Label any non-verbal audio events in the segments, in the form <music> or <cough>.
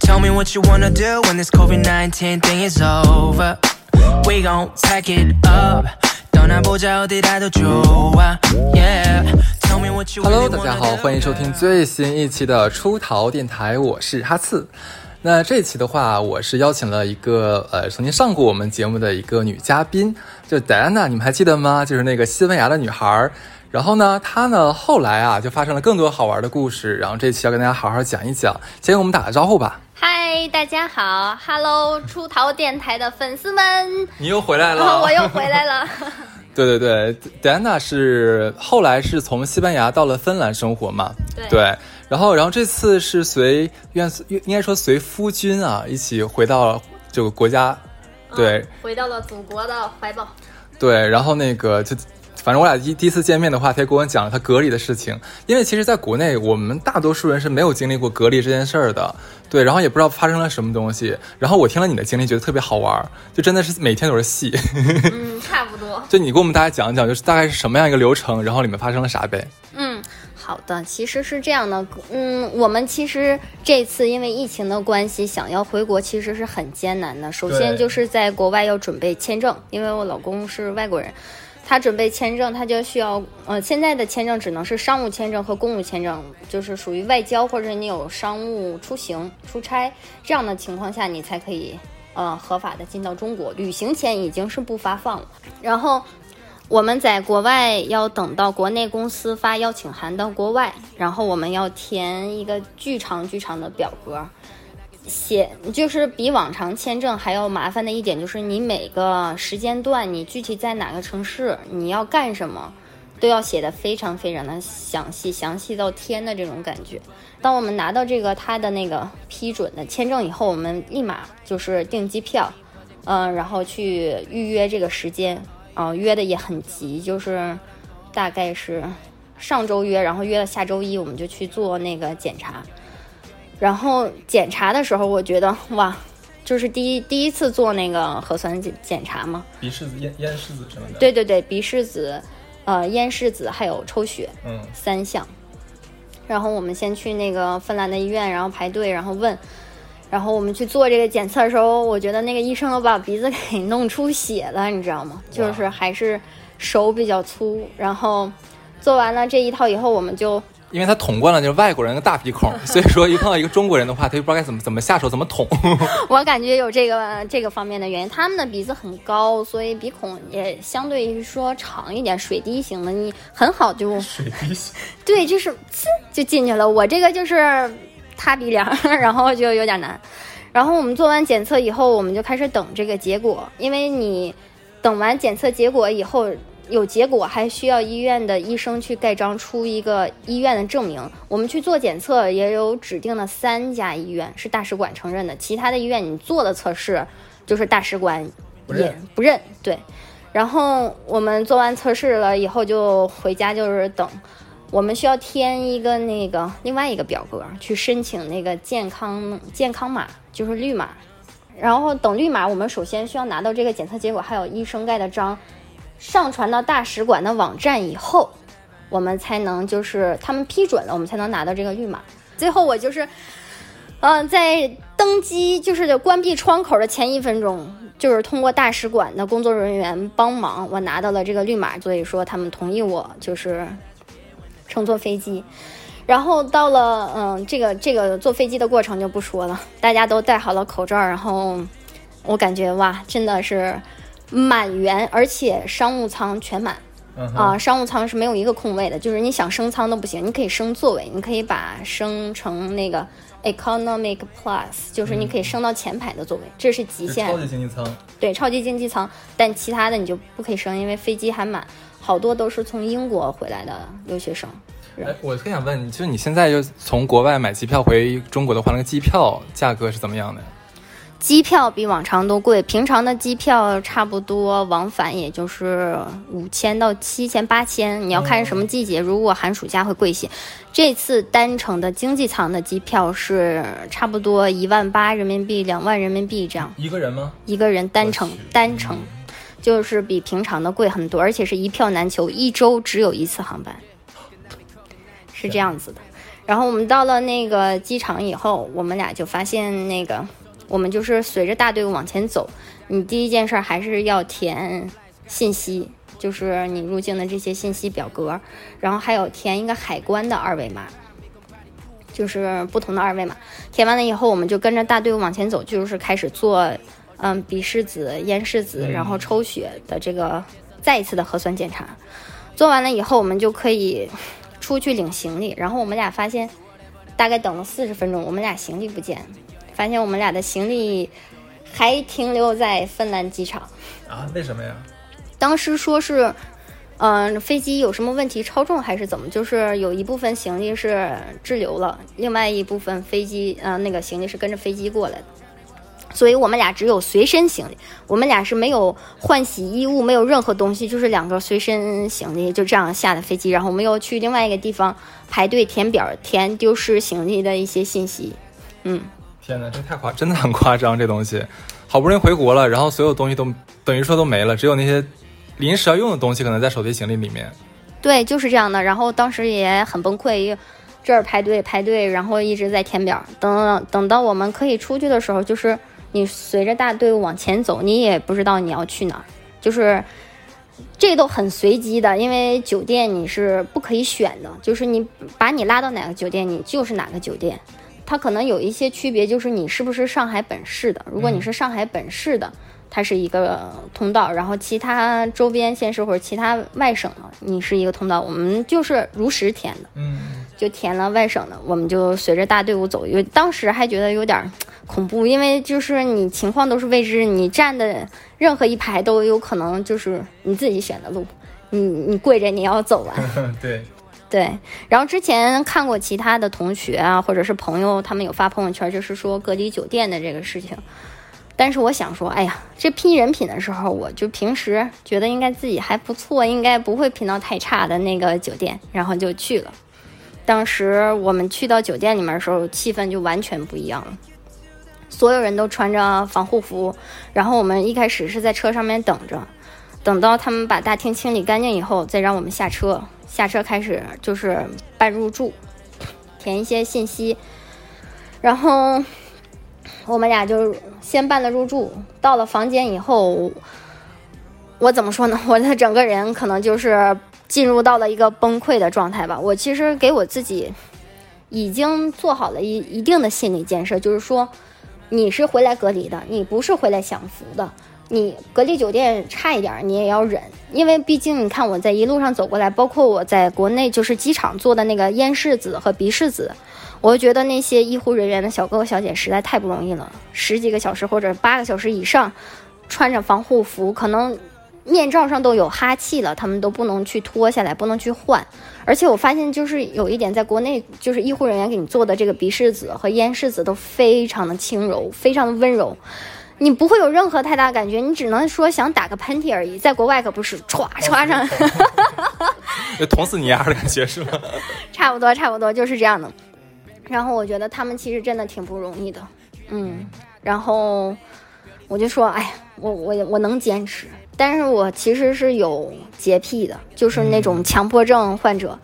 Tell me what you wanna do when this COVID 19 thing is over. We gon' pack it up. 떠나보자 어디라도 좋아. Yeah. Tell me what you Hello， really 大家 wanna 好， do, 欢迎收听 girl. 最新一期的出逃电台，我是哈刺。那这一期的话，我是邀请了一个呃曾经上过我们节目的一个女嘉宾，就戴安娜，你们还记得吗？就是那个西班牙的女孩儿。然后呢，她呢后来啊就发生了更多好玩的故事，然后这期要跟大家好好讲一讲。先给我们打个招呼吧。 嗨，大家好，Hello，<laughs> 出逃电台的粉丝们，你又回来然后 <laughs> 我又回来了。<laughs> 对对对，，Dana 是后来是从西班牙到了芬兰生活嘛？对然后然后这次是随愿应该说随夫君啊一起回到这个国家，对、嗯回到了祖国的怀抱。对，然后那个就。反正我俩第第一次见面的话，他也给我讲了他隔离的事情。因为其实，在国内，我们大多数人是没有经历过隔离这件事儿的，对，然后也不知道发生了什么东西。然后我听了你的经历，觉得特别好玩儿，就真的是每天都是戏。嗯，差不多。<laughs> 就你给我们大家讲一讲，就是大概是什么样一个流程，然后里面发生了啥呗？嗯，好的，其实是这样的，嗯，我们其实这次因为疫情的关系，想要回国其实是很艰难的。首先就是在国外要准备签证，因为我老公是外国人。他准备签证，他就需要，呃，现在的签证只能是商务签证和公务签证，就是属于外交或者你有商务出行、出差这样的情况下，你才可以，呃，合法的进到中国。旅行签已经是不发放了。然后我们在国外要等到国内公司发邀请函到国外，然后我们要填一个巨长巨长的表格，写就是比往常签证还要麻烦的一点，就是你每个时间段，你具体在哪个城市，你要干什么，都要写的非常非常的详细，详细到天的这种感觉。当我们拿到这个他的那个批准的签证以后，我们立马就是订机票，嗯、然后去预约这个时间，啊、约的也很急，就是大概是上周约，然后约了下周一，我们就去做那个检查。然后检查的时候，我觉得哇，就是第一第一次做那个核酸检检查嘛，鼻拭子、咽咽拭子什么的。，对对对，鼻拭子、呃咽拭子还有抽血嗯，三项。然后我们先去那个芬兰的医院，然后排队，然后问。然后我们去做这个检测的时候，我觉得那个医生都把鼻子给弄出血了，你知道吗？就是还是手比较粗。然后做完了这一套以后，我们就因为他捅惯了就是外国人的大鼻孔，所以说一碰到一个中国人的话，他就不知道该怎么怎么下手，怎么捅。<laughs> 我感觉有这个这个方面的原因，他们的鼻子很高，所以鼻孔也相对于说长一点，水滴型的，你很好就 <laughs> 水滴型。对，就是呲就进去了。我这个就是塌鼻梁，然后就有点难。然后我们做完检测以后，我们就开始等这个结果，因为你等完检测结果以后。有结果还需要医院的医生去盖章出一个医院的证明。我们去做检测也有指定的三家医院是大使馆承认的，其他的医院你做的测试就是大使馆也不认不认。对，然后我们做完测试了以后就回家，就是等。我们需要填一个那个另外一个表格去申请那个健康健康码，就是绿码。然后等绿码，我们首先需要拿到这个检测结果，还有医生盖的章，上传到大使馆的网站以后，我们才能就是他们批准了，我们才能拿到这个绿码。最后我就是，嗯、在登机就是关闭窗口的前一分钟，就是通过大使馆的工作人员帮忙，我拿到了这个绿码，所以说他们同意我就是乘坐飞机。然后到了，嗯，这个这个坐飞机的过程就不说了，大家都戴好了口罩，然后我感觉哇，真的是满员，而且商务舱全满。嗯啊、商务舱是没有一个空位的，就是你想升舱都不行，你可以升座位，你可以把升成那个 economic plus，就是你可以升到前排的座位，这是极限。超级经济舱。对，超级经济舱，但其他的你就不可以升，因为飞机还满，好多都是从英国回来的留学生。哎，我特想问你，就是你现在就从国外买机票回中国的话，那个机票价格是怎么样的？机票比往常都贵，平常的机票差不多往返也就是五千到七千、八千，你要看什么季节。如果寒暑假会贵些。这次单程的经济舱的机票是差不多一万八人民币、两万人民币这样，一个人吗？一个人单程单程，就是比平常的贵很多，而且是一票难求，一周只有一次航班，是这样子的。然后我们到了那个机场以后，我们俩就发现那个，我们就是随着大队伍往前走，你第一件事还是要填信息，就是你入境的这些信息表格，然后还有填一个海关的二维码，就是不同的二维码。填完了以后，我们就跟着大队伍往前走，就是开始做，嗯，鼻拭子、咽拭子，然后抽血的这个再一次的核酸检查。做完了以后，我们就可以出去领行李。然后我们俩发现，大概等了四十分钟，我们俩行李不见，发现我们俩的行李还停留在芬兰机场。啊？为什么呀？当时说是，嗯、飞机有什么问题，超重还是怎么？就是有一部分行李是滞留了，另外一部分飞机，呃，那个行李是跟着飞机过来的。所以我们俩只有随身行李，我们俩是没有换洗衣物，没有任何东西，就是两个随身行李，就这样下的飞机。然后我们又去另外一个地方排队填表，填丢失行李的一些信息。嗯，天哪，这太夸，真的很夸张，这东西，好不容易回国了，然后所有东西都等于说都没了，只有那些临时要用的东西可能在手提行李里面。对，就是这样的。然后当时也很崩溃，这儿排队排队，然后一直在填表。等等到我们可以出去的时候，就是你随着大队伍往前走，你也不知道你要去哪儿，就是这都很随机的，因为酒店你是不可以选的，就是你把你拉到哪个酒店，你就是哪个酒店。它可能有一些区别，就是你是不是上海本市的。如果你是上海本市的，它是一个通道，然后其他周边县市或者其他外省的，你是一个通道。我们就是如实填的，嗯，就填了外省的，我们就随着大队伍走。因为当时还觉得有点恐怖，因为就是你情况都是未知，你站的任何一排都有可能就是你自己选的路，你你跪着你要走完。<laughs> 对，对，然后之前看过其他的同学啊，或者是朋友，他们有发朋友圈，就是说隔离酒店的这个事情。但是我想说，哎呀，这拼人品的时候，我就平时觉得应该自己还不错，应该不会拼到太差的那个酒店，然后就去了。当时我们去到酒店里面的时候，气氛就完全不一样了，所有人都穿着防护服，然后我们一开始是在车上面等着，等到他们把大厅清理干净以后，再让我们下车。下车开始就是办入住，填一些信息，然后我们俩就先办了入住。到了房间以后，我怎么说呢？我的整个人可能就是进入到了一个崩溃的状态吧。我其实给我自己已经做好了一一定的心理建设，就是说你是回来隔离的，你不是回来享福的。你隔离酒店差一点，你也要忍，因为毕竟你看我在一路上走过来，包括我在国内就是机场做的那个咽拭子和鼻拭子，我就觉得那些医护人员的小哥哥小姐实在太不容易了，十几个小时或者八个小时以上，穿着防护服，可能面罩上都有哈气了，他们都不能去脱下来，不能去换。而且我发现就是有一点，在国内就是医护人员给你做的这个鼻拭子和咽拭子都非常的轻柔，非常的温柔。你不会有任何太大感觉，你只能说想打个喷嚏而已。在国外可不是歘歘上，<laughs> 就捅死你丫的感觉是吗？<laughs> 差不多差不多就是这样的。然后我觉得他们其实真的挺不容易的，嗯。然后我就说，哎，我我我能坚持，但是我其实是有洁癖的，就是那种强迫症患者。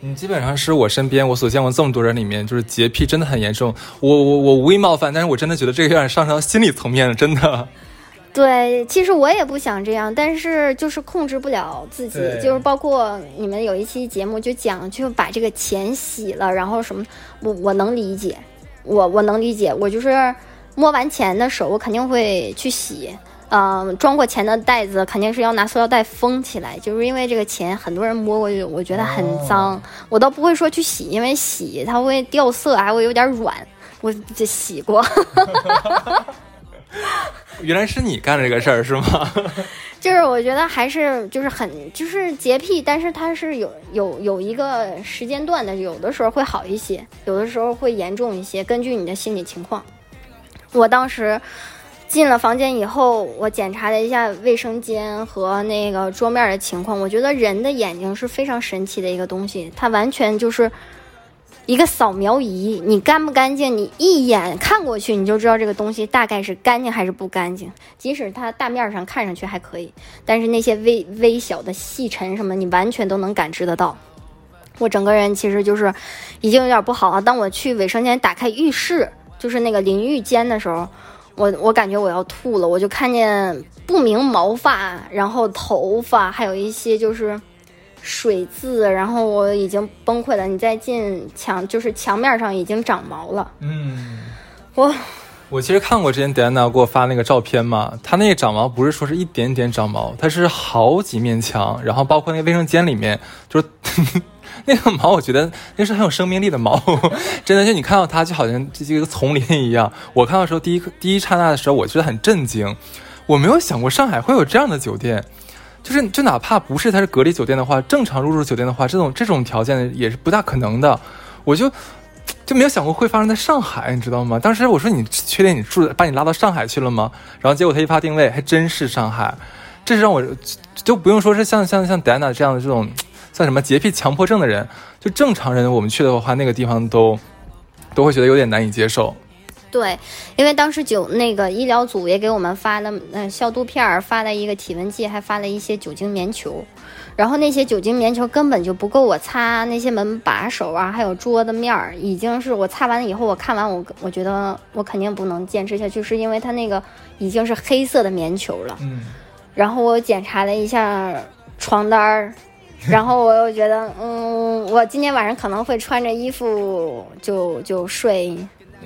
你基本上是我身边我所见过这么多人里面，就是洁癖真的很严重。我我我无意冒犯，但是我真的觉得这个有点上升到心理层面了，真的。对，其实我也不想这样，但是就是控制不了自己，就是包括你们有一期节目就讲，就把这个钱洗了，然后什么，我我能理解，我我能理解，我就是摸完钱的手，我肯定会去洗。嗯、装过钱的袋子肯定是要拿塑料袋封起来，就是因为这个钱很多人摸过去，我觉得很脏，我倒不会说去洗，因为洗它会掉色，还会有点软，我这洗过。<laughs> 原来是你干的这个事儿是吗？<laughs> 就是我觉得还是就是很就是洁癖，但是它是有有有一个时间段的，有的时候会好一些，有的时候会严重一些，根据你的心理情况。我当时进了房间以后，我检查了一下卫生间和那个桌面的情况，我觉得人的眼睛是非常神奇的一个东西，它完全就是。一个扫描仪，你干不干净？你一眼看过去，你就知道这个东西大概是干净还是不干净。即使它大面上看上去还可以，但是那些微微小的细尘什么，你完全都能感知得到。我整个人其实就是已经有点不好了。当我去卫生间打开浴室，就是那个淋浴间的时候，我我感觉我要吐了，我就看见不明毛发，然后头发，还有一些就是水渍，然后我已经崩溃了。你再进墙，就是墙面上已经长毛了。嗯，我我其实看过之前 Diana 给我发那个照片嘛，她那个长毛不是说是一点点长毛，它是好几面墙，然后包括那个卫生间里面，就是 <laughs> <laughs> 那个毛，我觉得那是很有生命力的毛，真的，就你看到它就好像这这个丛林一样。我看到时候，第一第一刹那的时候，我觉得很震惊，我没有想过上海会有这样的酒店。就是就哪怕不是它是隔离酒店的话，正常入住酒店的话，这种这种条件也是不大可能的。我就就没有想过会发生在上海，你知道吗？当时我说你确定你住把你拉到上海去了吗？然后结果他一发定位，还真是上海。这是让我就不用说是像像像 Diana 这样的这种算什么洁癖强迫症的人，就正常人我们去的话，那个地方都都会觉得有点难以接受。对，因为当时酒那个医疗组也给我们发了嗯消毒片儿，发了一个体温计，还发了一些酒精棉球。然后那些酒精棉球根本就不够我擦那些门把手啊，还有桌子面儿，已经是我擦完了以后，我看完我我觉得我肯定不能坚持下去，是因为它那个已经是黑色的棉球了。嗯，然后我检查了一下床单儿，<laughs> 然后我又觉得，嗯，我今天晚上可能会穿着衣服就就睡。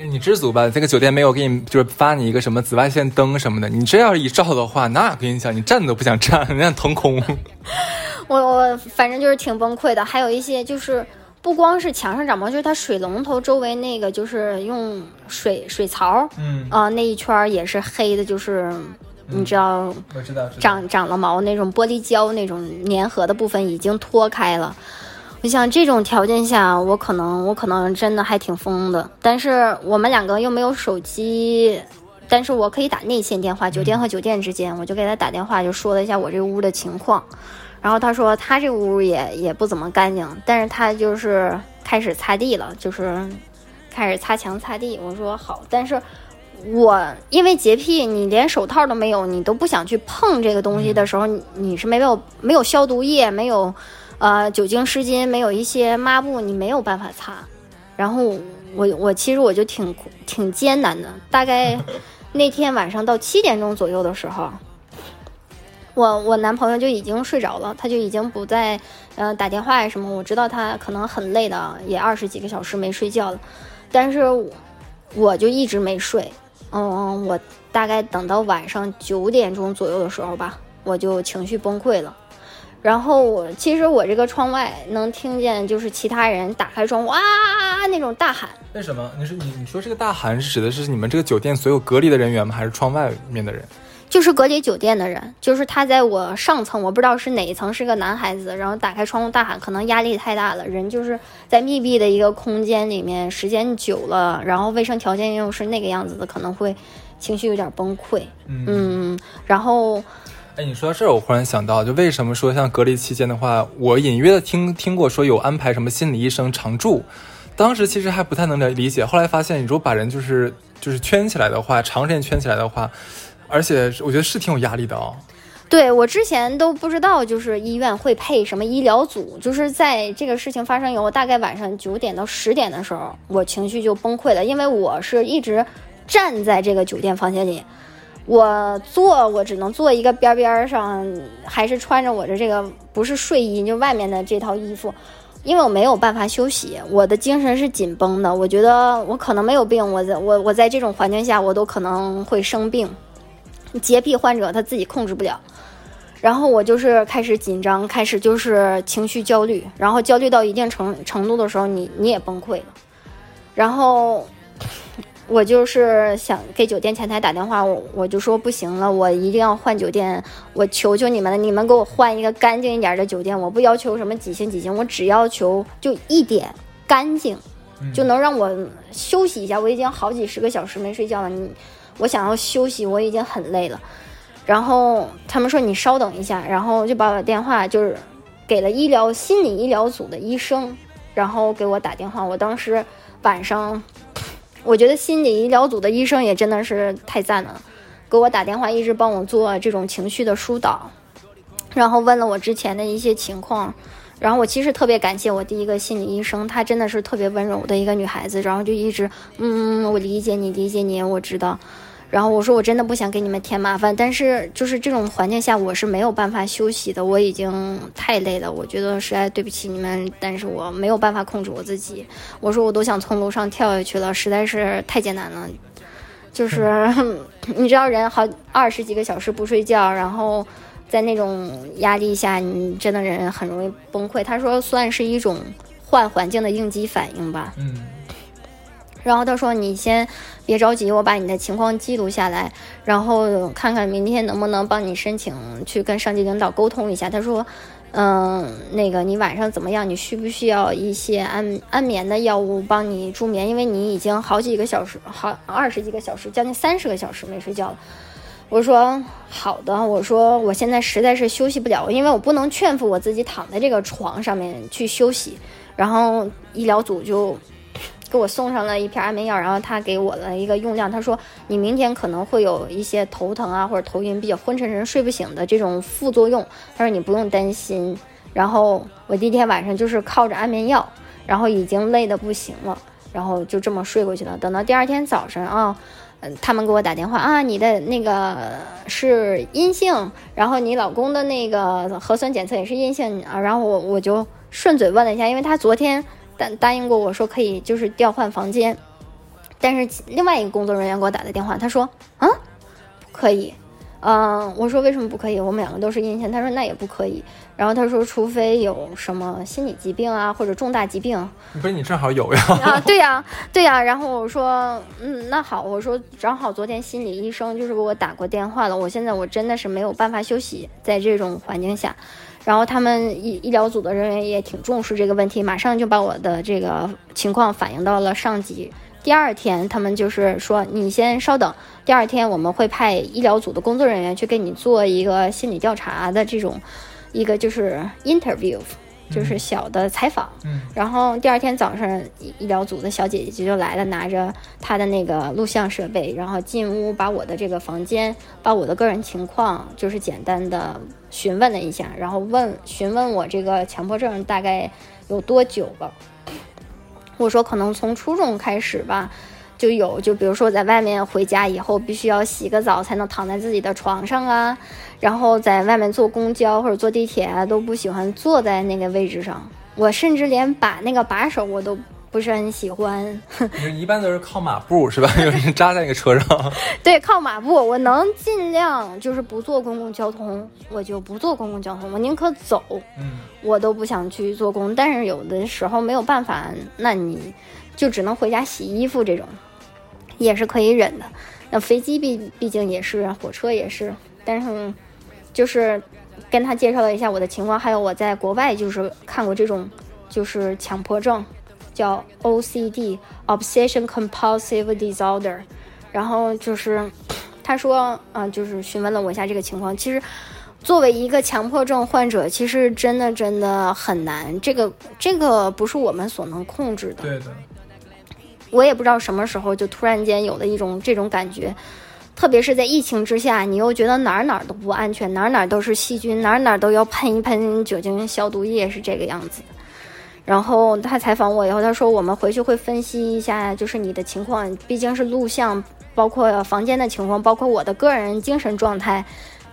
你知足吧，这个酒店没有给你就是发你一个什么紫外线灯什么的，你这要是一照的话，那跟你讲，你站都不想站，你想腾空。我我反正就是挺崩溃的，还有一些就是不光是墙上长毛，就是它水龙头周围那个就是用水水槽，嗯啊、那一圈也是黑的，就是你知道我知道，长长了毛那种玻璃胶那种粘合的部分已经脱开了。我想这种条件下，我可能我可能真的还挺疯的。但是我们两个又没有手机，但是我可以打内线电话，酒店和酒店之间，我就给他打电话，就说了一下我这屋的情况。然后他说他这屋也也不怎么干净，但是他就是开始擦地了，就是开始擦墙擦地。我说好，但是我因为洁癖，你连手套都没有，你都不想去碰这个东西的时候，你是没有没有消毒液，没有呃酒精湿巾，没有一些抹布，你没有办法擦。然后我我其实我就挺挺艰难的，大概那天晚上到七点钟左右的时候。我我男朋友就已经睡着了，他就已经不再呃打电话呀什么。我知道他可能很累的，也二十几个小时没睡觉了，但是我就一直没睡。嗯，我大概等到晚上九点钟左右的时候吧，我就情绪崩溃了。然后我其实我这个窗外能听见，就是其他人打开窗户啊那种大喊。为什么？你说你你说这个大喊是指的是你们这个酒店所有隔离的人员吗？还是窗外面的人？就是隔离酒店的人，就是他在我上层，我不知道是哪一层，是个男孩子，然后打开窗户大喊，可能压力太大了，人就是在密闭的一个空间里面，时间久了，然后卫生条件又是那个样子的，可能会情绪有点崩溃。嗯，然后哎，你说到这儿，我忽然想到，就为什么说像隔离期间的话，我隐约的听听过说有安排什么心理医生常驻，当时其实还不太能理解，后来发现，你如果把人就是就是圈起来的话，长时间圈起来的话，而且我觉得是挺有压力的哦。对我之前都不知道，就是医院会配什么医疗组，就是在这个事情发生以后，大概晚上九点到十点的时候，我情绪就崩溃了，因为我是一直站在这个酒店房间里，我坐我只能坐一个边边上，还是穿着我的这个不是睡衣，就外面的这套衣服。因为我没有办法休息，我的精神是紧绷的。我觉得我可能没有病，我在我我在这种环境下，我都可能会生病。洁癖患者他自己控制不了，然后我就是开始紧张，开始就是情绪焦虑，然后焦虑到一定程程度的时候，你你也崩溃了，然后我就是想给酒店前台打电话，我我就说不行了，我一定要换酒店，我求求你们了，你们给我换一个干净一点的酒店，我不要求什么几星几星，我只要求就一点干净，就能让我休息一下。我已经好几十个小时没睡觉了，你。我想要休息，我已经很累了。然后他们说你稍等一下，然后就把我电话就是给了医疗心理医疗组的医生，然后给我打电话。我当时晚上，我觉得心理医疗组的医生也真的是太赞了，给我打电话一直帮我做这种情绪的疏导，然后问了我之前的一些情况，然后我其实特别感谢我第一个心理医生，她真的是特别温柔的一个女孩子，然后就一直，嗯，我理解你，理解你，我知道。然后我说我真的不想给你们添麻烦，但是就是这种环境下我是没有办法休息的，我已经太累了，我觉得实在对不起你们，但是我没有办法控制我自己。我说我都想从楼上跳下去了，实在是太艰难了。就是 <laughs> 你知道人好二十几个小时不睡觉，然后在那种压力下，你真的人很容易崩溃。他说算是一种换环境的应激反应吧。嗯。然后他说：“你先别着急，我把你的情况记录下来，然后看看明天能不能帮你申请去跟上级领导沟通一下。”他说：“嗯，那个你晚上怎么样？你需不需要一些安安眠的药物帮你助眠？因为你已经好几个小时，好二十几个小时，将近三十个小时没睡觉了。”我说：“好的。”我说：“我现在实在是休息不了，因为我不能劝服我自己躺在这个床上面去休息。”然后医疗组就。给我送上了一片安眠药，然后他给我了一个用量。他说你明天可能会有一些头疼啊，或者头晕、比较昏沉沉、睡不醒的这种副作用。他说你不用担心。然后我第一天晚上就是靠着安眠药，然后已经累得不行了，然后就这么睡过去了。等到第二天早晨啊，嗯，他们给我打电话啊，你的那个是阴性，然后你老公的那个核酸检测也是阴性啊。然后我我就顺嘴问了一下，因为他昨天。答答应过我说可以，就是调换房间，但是另外一个工作人员给我打的电话，他说啊，不可以，嗯，我说为什么不可以？我们两个都是阴性，他说那也不可以。然后他说，除非有什么心理疾病啊，或者重大疾病。不是你正好有呀？啊，对呀，对呀。然后我说，嗯，那好，我说正好昨天心理医生就是给我打过电话了，我现在我真的是没有办法休息，在这种环境下。然后他们医医疗组的人员也挺重视这个问题，马上就把我的这个情况反映到了上级。第二天，他们就是说：“你先稍等，第二天我们会派医疗组的工作人员去给你做一个心理调查的这种，一个就是 interview。”就是小的采访，嗯，然后第二天早上，医疗组的小姐姐就来了，拿着她的那个录像设备，然后进屋把我的这个房间，把我的个人情况，就是简单的询问了一下，然后问询问我这个强迫症大概有多久了。我说可能从初中开始吧。就有，就比如说在外面回家以后，必须要洗个澡才能躺在自己的床上啊。然后在外面坐公交或者坐地铁啊，都不喜欢坐在那个位置上。我甚至连把那个把手我都不是很喜欢。<laughs> 你一般都是靠马步是吧？<laughs> 有人扎在那个车上。<laughs> 对，靠马步。我能尽量就是不坐公共交通，我就不坐公共交通，我宁可走。嗯，我都不想去做工。但是有的时候没有办法，那你就只能回家洗衣服这种。也是可以忍的，那飞机毕毕竟也是，火车也是，但是就是跟他介绍了一下我的情况，还有我在国外就是看过这种就是强迫症，叫 OCD（Obsession Compulsive Disorder），然后就是他说，嗯，就是询问了我一下这个情况。其实作为一个强迫症患者，其实真的真的很难，这个这个不是我们所能控制的。对的。我也不知道什么时候就突然间有了一种这种感觉，特别是在疫情之下，你又觉得哪儿哪儿都不安全，哪儿哪儿都是细菌，哪儿哪儿都要喷一喷酒精消毒液，是这个样子。然后他采访我以后，他说我们回去会分析一下，就是你的情况，毕竟是录像，包括房间的情况，包括我的个人精神状态，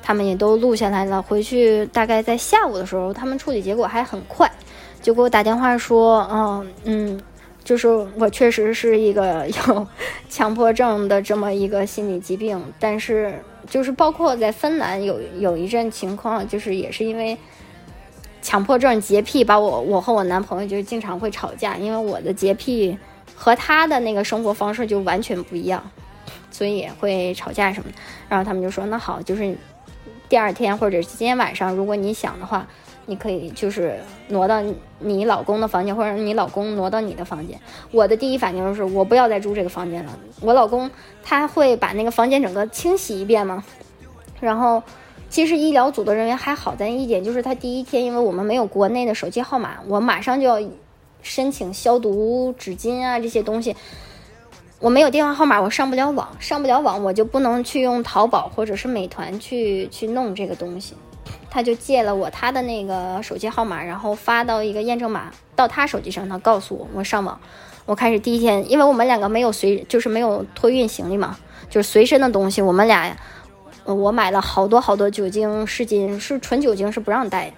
他们也都录下来了。回去大概在下午的时候，他们处理结果还很快，就给我打电话说，嗯嗯。就是我确实是一个 <laughs> 有强迫症的这么一个心理疾病，但是就是包括在芬兰有有一阵情况，就是也是因为强迫症洁癖，把我我和我男朋友就经常会吵架，因为我的洁癖和他的那个生活方式就完全不一样，所以也会吵架什么的。然后他们就说：“那好，就是第二天或者今天晚上，如果你想的话。”你可以就是挪到你老公的房间，或者你老公挪到你的房间。我的第一反应就是我不要再住这个房间了。我老公他会把那个房间整个清洗一遍吗？然后，其实医疗组的人员还好在一点，就是他第一天，因为我们没有国内的手机号码，我马上就要申请消毒纸巾啊这些东西。我没有电话号码，我上不了网，上不了网我就不能去用淘宝或者是美团去去弄这个东西。他就借了我他的那个手机号码，然后发到一个验证码到他手机上，他告诉我我上网。我开始第一天，因为我们两个没有随，就是没有托运行李嘛，就是随身的东西，我们俩，我买了好多好多酒精湿巾，是纯酒精是不让带，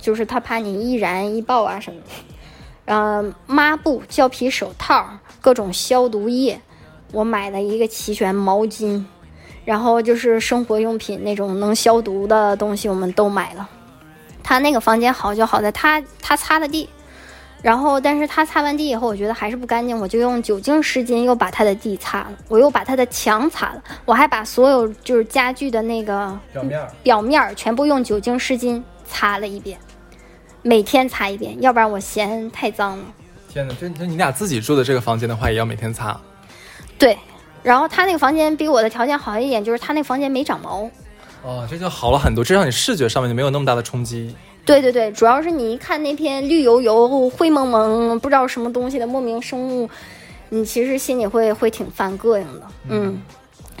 就是他怕你易燃易爆啊什么的。呃，抹布、胶皮手套、各种消毒液，我买了一个齐全，毛巾，然后就是生活用品那种能消毒的东西，我们都买了。他那个房间好就好在他他擦的地。然后，但是他擦完地以后，我觉得还是不干净，我就用酒精湿巾又把他的地擦了，我又把他的墙擦了，我还把所有就是家具的那个表面表面全部用酒精湿巾擦了一遍，每天擦一遍，要不然我嫌太脏了。天哪，就就你俩自己住的这个房间的话，也要每天擦。对，然后他那个房间比我的条件好一点，就是他那房间没长毛。哦，这就好了很多，至少你视觉上面就没有那么大的冲击。对对对，主要是你一看那片绿油油、灰蒙蒙、不知道什么东西的莫名生物，你其实心里会会挺犯膈应的。嗯，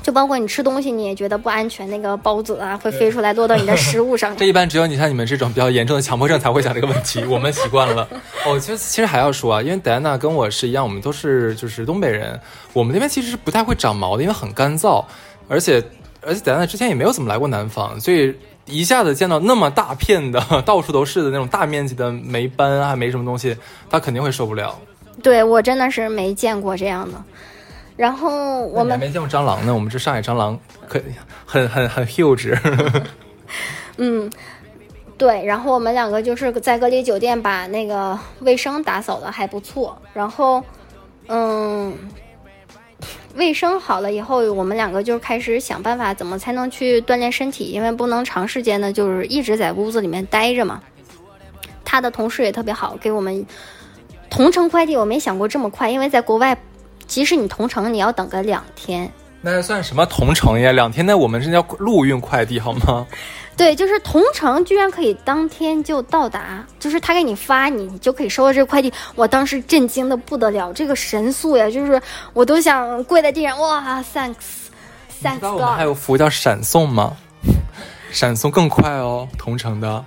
就包括你吃东西，你也觉得不安全，那个孢子啊会飞出来落到你的 <laughs> 食物上。这一般只有你像你们这种比较严重的强迫症才会想这个问题，我们习惯了。<laughs> 哦，其实其实还要说啊，因为戴安娜跟我是一样，我们都是就是东北人，我们那边其实是不太会长毛的，因为很干燥，而且而且戴安娜之前也没有怎么来过南方，所以。一下子见到那么大片的、<laughs> 到处都是的那种大面积的霉斑，还没什么东西，他肯定会受不了。对我真的是没见过这样的。然后我们没见过蟑螂呢，我们这上海蟑螂可很很很 huge。<laughs> 嗯，对。然后我们两个就是在隔离酒店把那个卫生打扫的还不错。然后，嗯。卫生好了以后，我们两个就开始想办法，怎么才能去锻炼身体？因为不能长时间的，就是一直在屋子里面待着嘛。他的同事也特别好，给我们同城快递。我没想过这么快，因为在国外，即使你同城，你要等个两天。那算什么同城呀？两天，那我们是叫陆运快递好吗？<laughs> 对，就是同城居然可以当天就到达，就是他给你发，你就可以收到这个快递。我当时震惊的不得了，这个神速呀，就是我都想跪在地上，哇，thanks，thanks <laughs> God。还有服务叫闪送吗？闪送更快哦，同城的。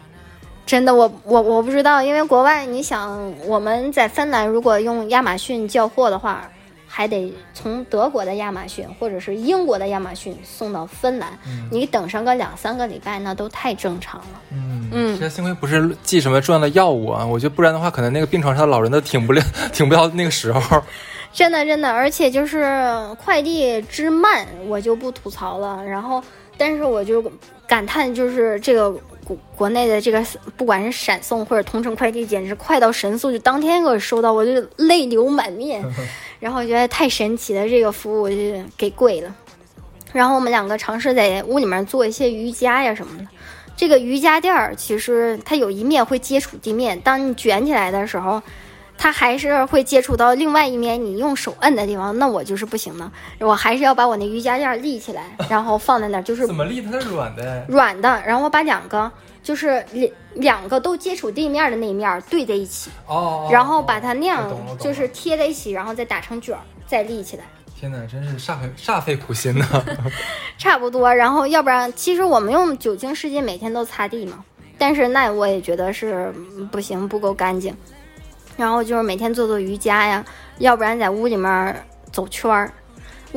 真的，我我我不知道，因为国外，你想我们在芬兰，如果用亚马逊叫货的话。还得从德国的亚马逊或者是英国的亚马逊送到芬兰，你等上个两三个礼拜，那都太正常了。嗯嗯，这幸亏不是寄什么重要的药物啊，我觉得不然的话，可能那个病床上的老人都挺不了，<laughs> 挺不到那个时候。<laughs> 真的真的，而且就是快递之慢，我就不吐槽了。然后，但是我就感叹，就是这个国国内的这个，不管是闪送或者同城快递，简直快到神速，就当天给我收到，我就泪流满面。<laughs> 然后我觉得太神奇了，这个服务就给跪了。然后我们两个尝试在屋里面做一些瑜伽呀什么的。这个瑜伽垫儿其实它有一面会接触地面，当你卷起来的时候，它还是会接触到另外一面你用手摁的地方。那我就是不行的，我还是要把我那瑜伽垫立起来，然后放在那儿，就是怎么立？它是软的。软的。然后我把两个。就是两两个都接触地面的那一面对在一起，哦，然后把它那样就是贴在一起，然后再打成卷儿，再立起来。天哪，真是煞费煞费苦心呢。<laughs> 差不多，然后要不然，其实我们用酒精湿巾每天都擦地嘛，但是那我也觉得是不行，不够干净。然后就是每天做做瑜伽呀，要不然在屋里面走圈儿。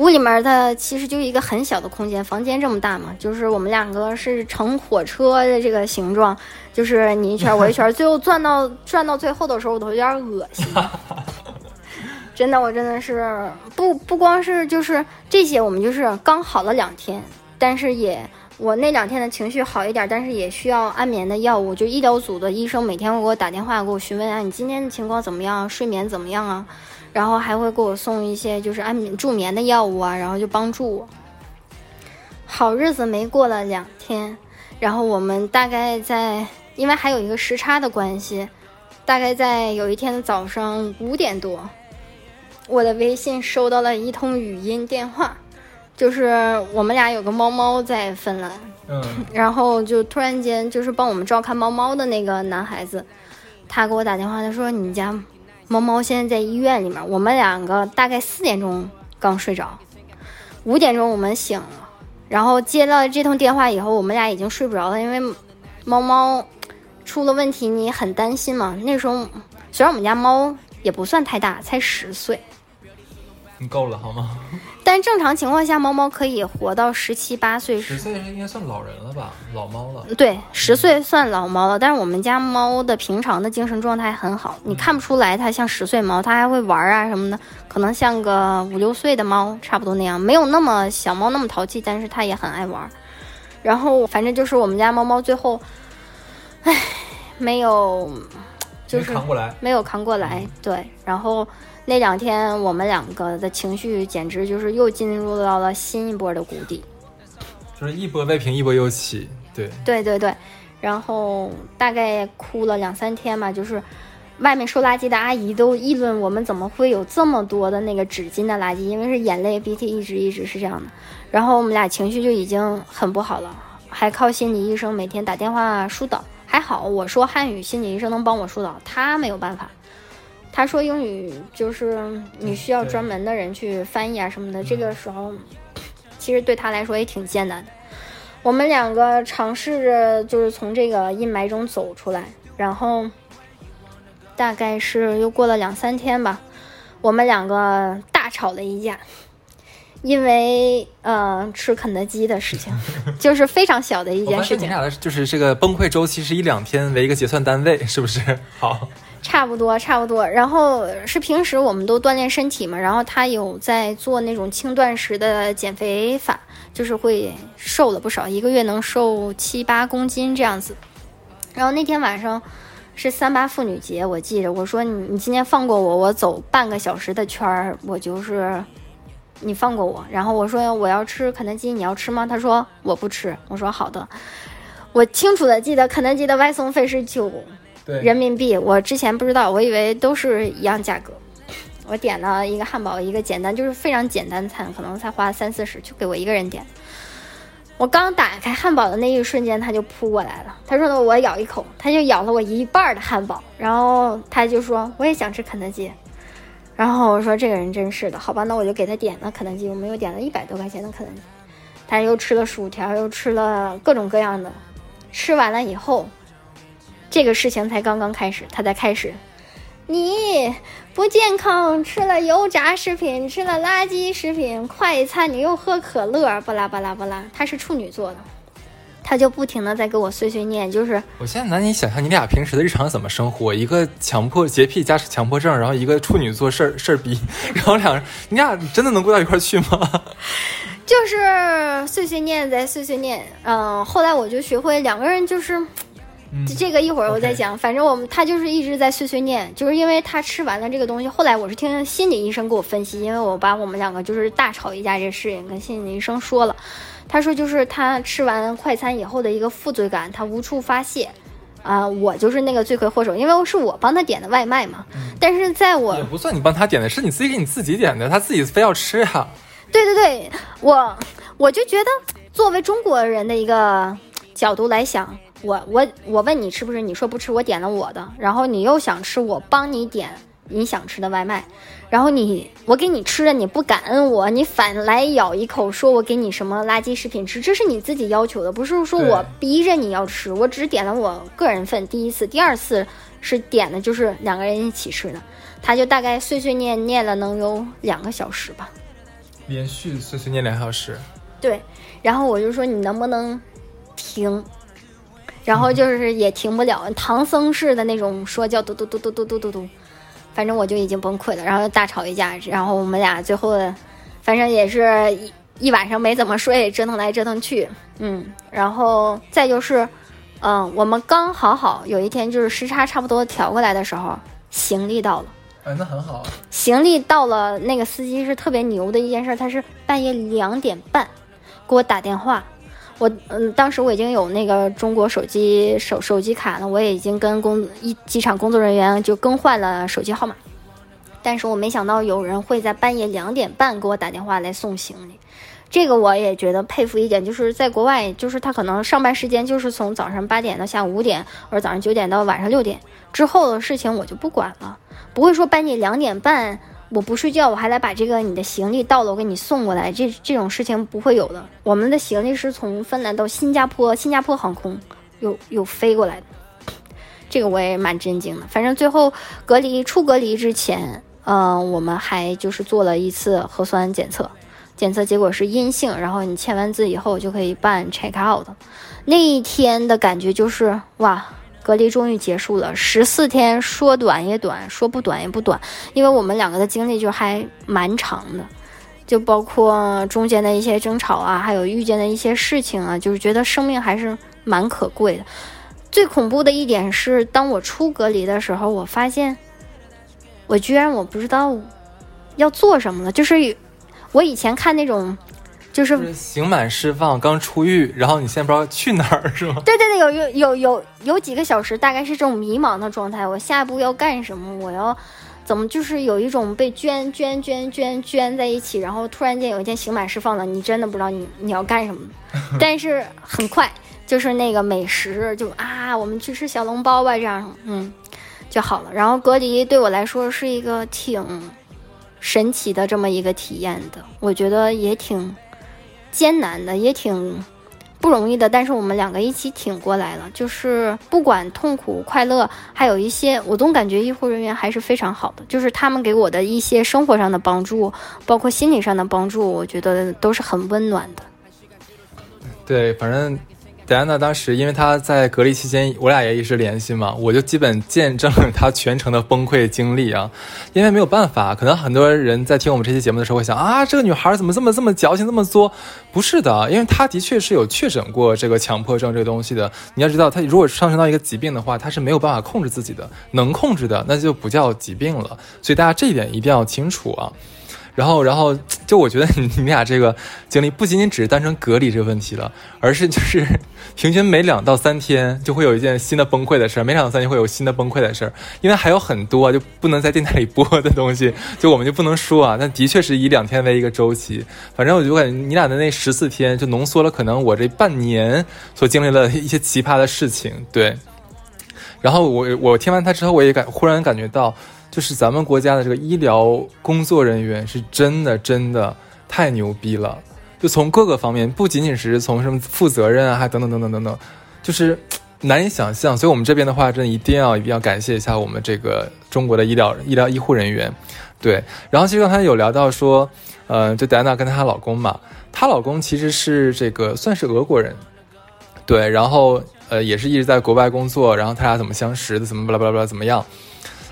屋里面它其实就一个很小的空间，房间这么大嘛，就是我们两个是乘火车的这个形状，就是你一圈我一圈，最后转到转到最后的时候，我都有点恶心。<laughs> 真的，我真的是不不光是就是这些，我们就是刚好了两天，但是也我那两天的情绪好一点，但是也需要安眠的药物，就医疗组的医生每天会给我打电话给我询问啊，你今天的情况怎么样，睡眠怎么样啊？然后还会给我送一些就是安眠助眠的药物啊，然后就帮助我。好日子没过了两天，然后我们大概在，因为还有一个时差的关系，大概在有一天的早上五点多，我的微信收到了一通语音电话，就是我们俩有个猫猫在芬兰，嗯，然后就突然间就是帮我们照看猫猫的那个男孩子，他给我打电话，他说你家。猫猫现在在医院里面，我们两个大概四点钟刚睡着，五点钟我们醒了，然后接到这通电话以后，我们俩已经睡不着了，因为猫猫出了问题，你很担心嘛。那时候虽然我们家猫也不算太大，才十岁，你够了好吗？但正常情况下，猫猫可以活到十七八岁。十岁应该算老人了吧，老猫了。对，十岁算老猫了。但是我们家猫的平常的精神状态很好，你看不出来它像十岁猫，它还会玩啊什么的，可能像个五六岁的猫差不多那样，没有那么小猫那么淘气，但是它也很爱玩。然后反正就是我们家猫猫最后，唉，没有，就是扛过来，没有扛过来。对，然后。那两天我们两个的情绪简直就是又进入到了新一波的谷底，就是一波未平一波又起，对。对对对，然后大概哭了两三天吧，就是外面收垃圾的阿姨都议论我们怎么会有这么多的那个纸巾的垃圾，因为是眼泪鼻涕一直一直是这样的，然后我们俩情绪就已经很不好了，还靠心理医生每天打电话疏导，还好我说汉语，心理医生能帮我疏导，他没有办法。他说英语就是你需要专门的人去翻译啊什么的，这个时候其实对他来说也挺艰难的。我们两个尝试着就是从这个阴霾中走出来，然后大概是又过了两三天吧，我们两个大吵了一架，因为呃吃肯德基的事情，<laughs> 就是非常小的一件事情。你俩的就是这个崩溃周期是一两天为一个结算单位，是不是？好。差不多，差不多。然后是平时我们都锻炼身体嘛，然后他有在做那种轻断食的减肥法，就是会瘦了不少，一个月能瘦七八公斤这样子。然后那天晚上是三八妇女节，我记着，我说你你今天放过我，我走半个小时的圈儿，我就是你放过我。然后我说我要吃肯德基，你要吃吗？他说我不吃。我说好的。我清楚的记得肯德基的外送费是九。人民币，我之前不知道，我以为都是一样价格。我点了一个汉堡，一个简单，就是非常简单餐，可能才花三四十，就给我一个人点。我刚打开汉堡的那一瞬间，他就扑过来了。他说：“呢，我咬一口。”他就咬了我一半的汉堡，然后他就说：“我也想吃肯德基。”然后我说：“这个人真是的，好吧，那我就给他点了肯德基。我们又点了一百多块钱的肯德基，他又吃了薯条，又吃了各种各样的。吃完了以后。这个事情才刚刚开始，他才开始，你不健康，吃了油炸食品，吃了垃圾食品，快餐，你又喝可乐，巴拉巴拉巴拉。他是处女座的，他就不停的在给我碎碎念，就是我现在难以想象你俩平时的日常怎么生活，一个强迫洁癖加强迫症，然后一个处女座事儿事儿逼，然后俩人你俩真的能过到一块去吗？就是碎碎念在碎碎念，嗯，后来我就学会两个人就是。这个一会儿我再讲，反正我们他就是一直在碎碎念，就是因为他吃完了这个东西。后来我是听心理医生给我分析，因为我把我们两个就是大吵一架这事情跟心理医生说了，他说就是他吃完快餐以后的一个负罪感，他无处发泄，啊，我就是那个罪魁祸首，因为是我帮他点的外卖嘛。但是在我也不算你帮他点的，是你自己给你自己点的，他自己非要吃呀。对对对，我我就觉得作为中国人的一个角度来想。我我我问你吃不吃？你说不吃，我点了我的，然后你又想吃，我帮你点你想吃的外卖，然后你我给你吃了，你不感恩我，你反来咬一口，说我给你什么垃圾食品吃，这是你自己要求的，不是说我逼着你要吃，我只点了我个人份，第一次，第二次是点的就是两个人一起吃的，他就大概碎碎念念了能有两个小时吧，连续碎碎念两小时，对，然后我就说你能不能停。然后就是也停不了，唐僧式的那种说教，嘟嘟嘟嘟嘟嘟嘟嘟，反正我就已经崩溃了，然后大吵一架，然后我们俩最后，反正也是一一晚上没怎么睡，折腾来折腾去，嗯，然后再就是，嗯，我们刚好好有一天就是时差差不多调过来的时候，行李到了，哎，那很好，行李到了，那个司机是特别牛的一件事，他是半夜两点半给我打电话。我嗯，当时我已经有那个中国手机手手机卡了，我也已经跟工一机场工作人员就更换了手机号码，但是我没想到有人会在半夜两点半给我打电话来送行李，这个我也觉得佩服一点，就是在国外，就是他可能上班时间就是从早上八点到下午五点，或者早上九点到晚上六点之后的事情我就不管了，不会说半夜两点半。我不睡觉，我还来把这个你的行李到了，我给你送过来。这这种事情不会有的。我们的行李是从芬兰到新加坡，新加坡航空又又飞过来的，这个我也蛮震惊的。反正最后隔离出隔离之前，嗯、我们还就是做了一次核酸检测，检测结果是阴性，然后你签完字以后就可以办 check out。那一天的感觉就是哇。隔离终于结束了，十四天说短也短，说不短也不短，因为我们两个的经历就还蛮长的，就包括中间的一些争吵啊，还有遇见的一些事情啊，就是觉得生命还是蛮可贵的。最恐怖的一点是，当我出隔离的时候，我发现我居然我不知道要做什么了。就是我以前看那种，就是刑满释放，刚出狱，然后你现在不知道去哪儿是吗？<laughs> 对对对，有有有有有几个小时，大概是这种迷茫的状态。我下一步要干什么？我要怎么？就是有一种被圈圈圈圈圈在一起，然后突然间有一天刑满释放了，你真的不知道你你要干什么。<laughs> 但是很快，就是那个美食，就啊，我们去吃小笼包吧，这样嗯就好了。然后隔离对我来说是一个挺神奇的这么一个体验的，我觉得也挺艰难的，也挺不容易的。但是我们两个一起挺过来了，就是不管痛苦、快乐，还有一些，我总感觉医护人员还是非常好的，就是他们给我的一些生活上的帮助，包括心理上的帮助，我觉得都是很温暖的。对，反正戴安娜当时，因为她在隔离期间，我俩也一直联系嘛，我就基本见证了她全程的崩溃经历啊。因为没有办法，可能很多人在听我们这期节目的时候会想啊，这个女孩怎么这么这么矫情，这么作？不是的，因为她的确是有确诊过这个强迫症这个东西的。你要知道，她如果上升到一个疾病的话，她是没有办法控制自己的，能控制的那就不叫疾病了。所以大家这一点一定要清楚啊。然后，然后就我觉得你你俩这个经历不仅仅只是单纯隔离这个问题了，而是就是 <laughs> 平均每两到三天就会有一件新的崩溃的事儿，每两到三天会有新的崩溃的事儿，因为还有很多就不能在电台里播的东西，就我们就不能说啊。但的确是以两天为一个周期，反正我就感觉你俩的那十四天就浓缩了可能我这半年所经历了一些奇葩的事情，对。然后我我听完他之后，我也感忽然感觉到。就是咱们国家的这个医疗工作人员是真的真的太牛逼了，就从各个方面，不仅仅是从什么负责任啊，还等等等等等等，就是难以想象。所以我们这边的话，真的一定要一定要感谢一下我们这个中国的医疗医疗医护人员。对，然后其实刚才有聊到说，呃，就戴安娜跟她老公嘛，她老公其实是这个算是俄国人，对，然后呃也是一直在国外工作，然后他俩怎么相识的，怎么巴拉巴拉巴拉怎么样？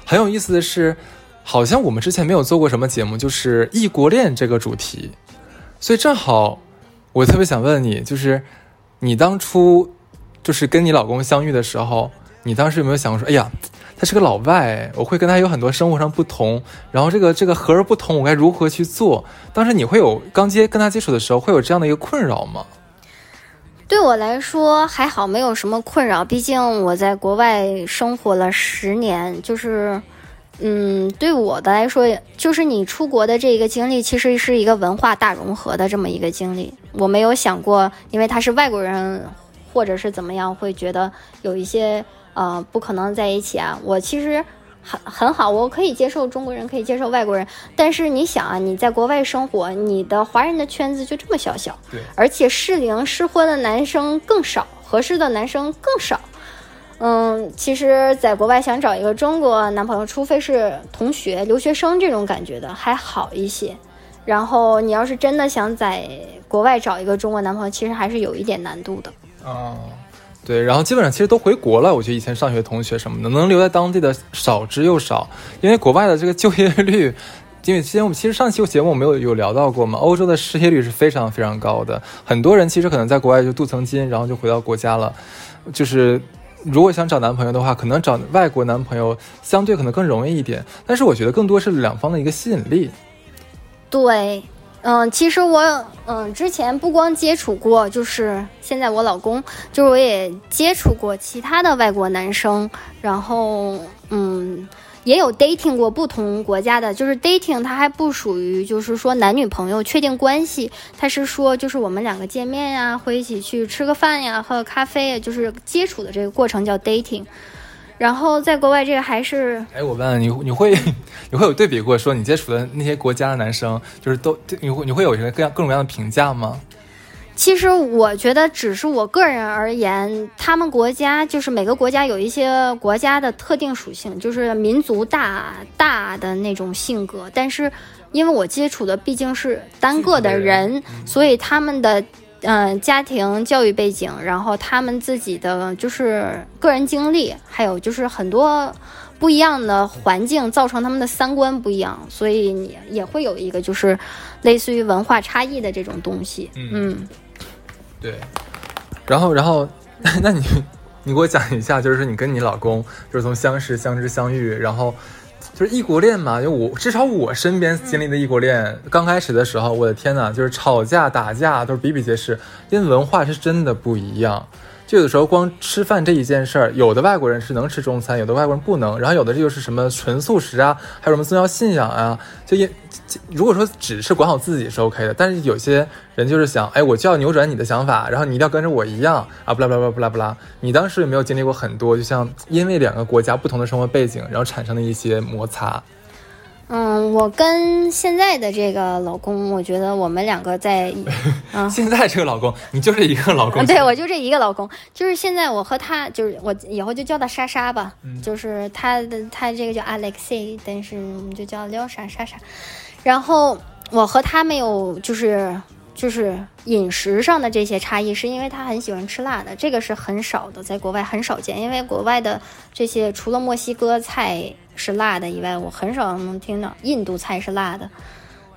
很有意思的是，好像我们之前没有做过什么节目，就是异国恋这个主题，所以正好我特别想问你，就是你当初就是跟你老公相遇的时候，你当时有没有想过说，哎呀，他是个老外，我会跟他有很多生活上不同，然后这个这个和而不同，我该如何去做？当时你会有刚接跟他接触的时候，会有这样的一个困扰吗？对我来说还好，没有什么困扰。毕竟我在国外生活了十年，就是，嗯，对我的来说，就是你出国的这一个经历，其实是一个文化大融合的这么一个经历。我没有想过，因为他是外国人，或者是怎么样，会觉得有一些呃不可能在一起啊。我其实。很很好，我可以接受中国人，可以接受外国人，但是你想啊，你在国外生活，你的华人的圈子就这么小小，对，而且适龄适婚的男生更少，合适的男生更少。嗯，其实，在国外想找一个中国男朋友，除非是同学、留学生这种感觉的，还好一些。然后，你要是真的想在国外找一个中国男朋友，其实还是有一点难度的。哦。对，然后基本上其实都回国了。我觉得以前上学同学什么的，能留在当地的少之又少，因为国外的这个 <laughs> 就业率，因为之前我们其实上期节目我们有有聊到过嘛，欧洲的失业率是非常非常高的，很多人其实可能在国外就镀层金，然后就回到国家了。就是如果想找男朋友的话，可能找外国男朋友相对可能更容易一点，但是我觉得更多是两方的一个吸引力。对。嗯，其实我嗯之前不光接触过，就是现在我老公，就是我也接触过其他的外国男生，然后嗯也有 dating 过不同国家的，就是 dating 它还不属于就是说男女朋友确定关系，它是说就是我们两个见面呀，会一起去吃个饭呀，喝个咖啡呀，就是接触的这个过程叫 dating。然后在国外，这个还是哎，我问你，你会 <laughs> 你会有对比过，说你接触的那些国家的男生，就是都你会你会有一个各样各种各样的评价吗？其实我觉得，只是我个人而言，他们国家就是每个国家有一些国家的特定属性，就是民族大大的那种性格。但是，因为我接触的毕竟是单个的人，所以他们的嗯、呃家庭教育背景，然后他们自己的就是个人经历，还有就是很多不一样的环境造成他们的三观不一样，所以你也会有一个就是类似于文化差异的这种东西。嗯对，然后然后，<laughs> 那你你给我讲一下，就是你跟你老公就是从相识、相知、相遇，然后就是异国恋嘛？就我至少我身边经历的异国恋，刚开始的时候，我的天呐，就是吵架打架都是比比皆是，因为文化是真的不一样。就有的时候光吃饭这一件事儿，有的外国人是能吃中餐，有的外国人不能，然后有的这就是什么纯素食啊，还有什么宗教信仰啊，就也如果说只是管好自己是 OK 的，但是有些人就是想，哎，我就要扭转你的想法，然后你一定要跟着我一样啊，不啦不啦不啦不啦。你当时有没有经历过很多，就像因为两个国家不同的生活背景，然后产生的一些摩擦？嗯，我跟现在的这个老公，我觉得我们两个在，<laughs> 嗯，现在这个老公，你就这一个老公？<laughs> 对，我就这一个老公，就是现在我和他，就是我以后就叫他莎莎吧，就是他的他这个叫 Alexei，但是我们就叫廖莎莎莎。然后我和他没有就是就是饮食上的这些差异，是因为他很喜欢吃辣的，这个是很少的，在国外很少见，因为国外的这些除了墨西哥菜是辣的以外，我很少能听到印度菜是辣的。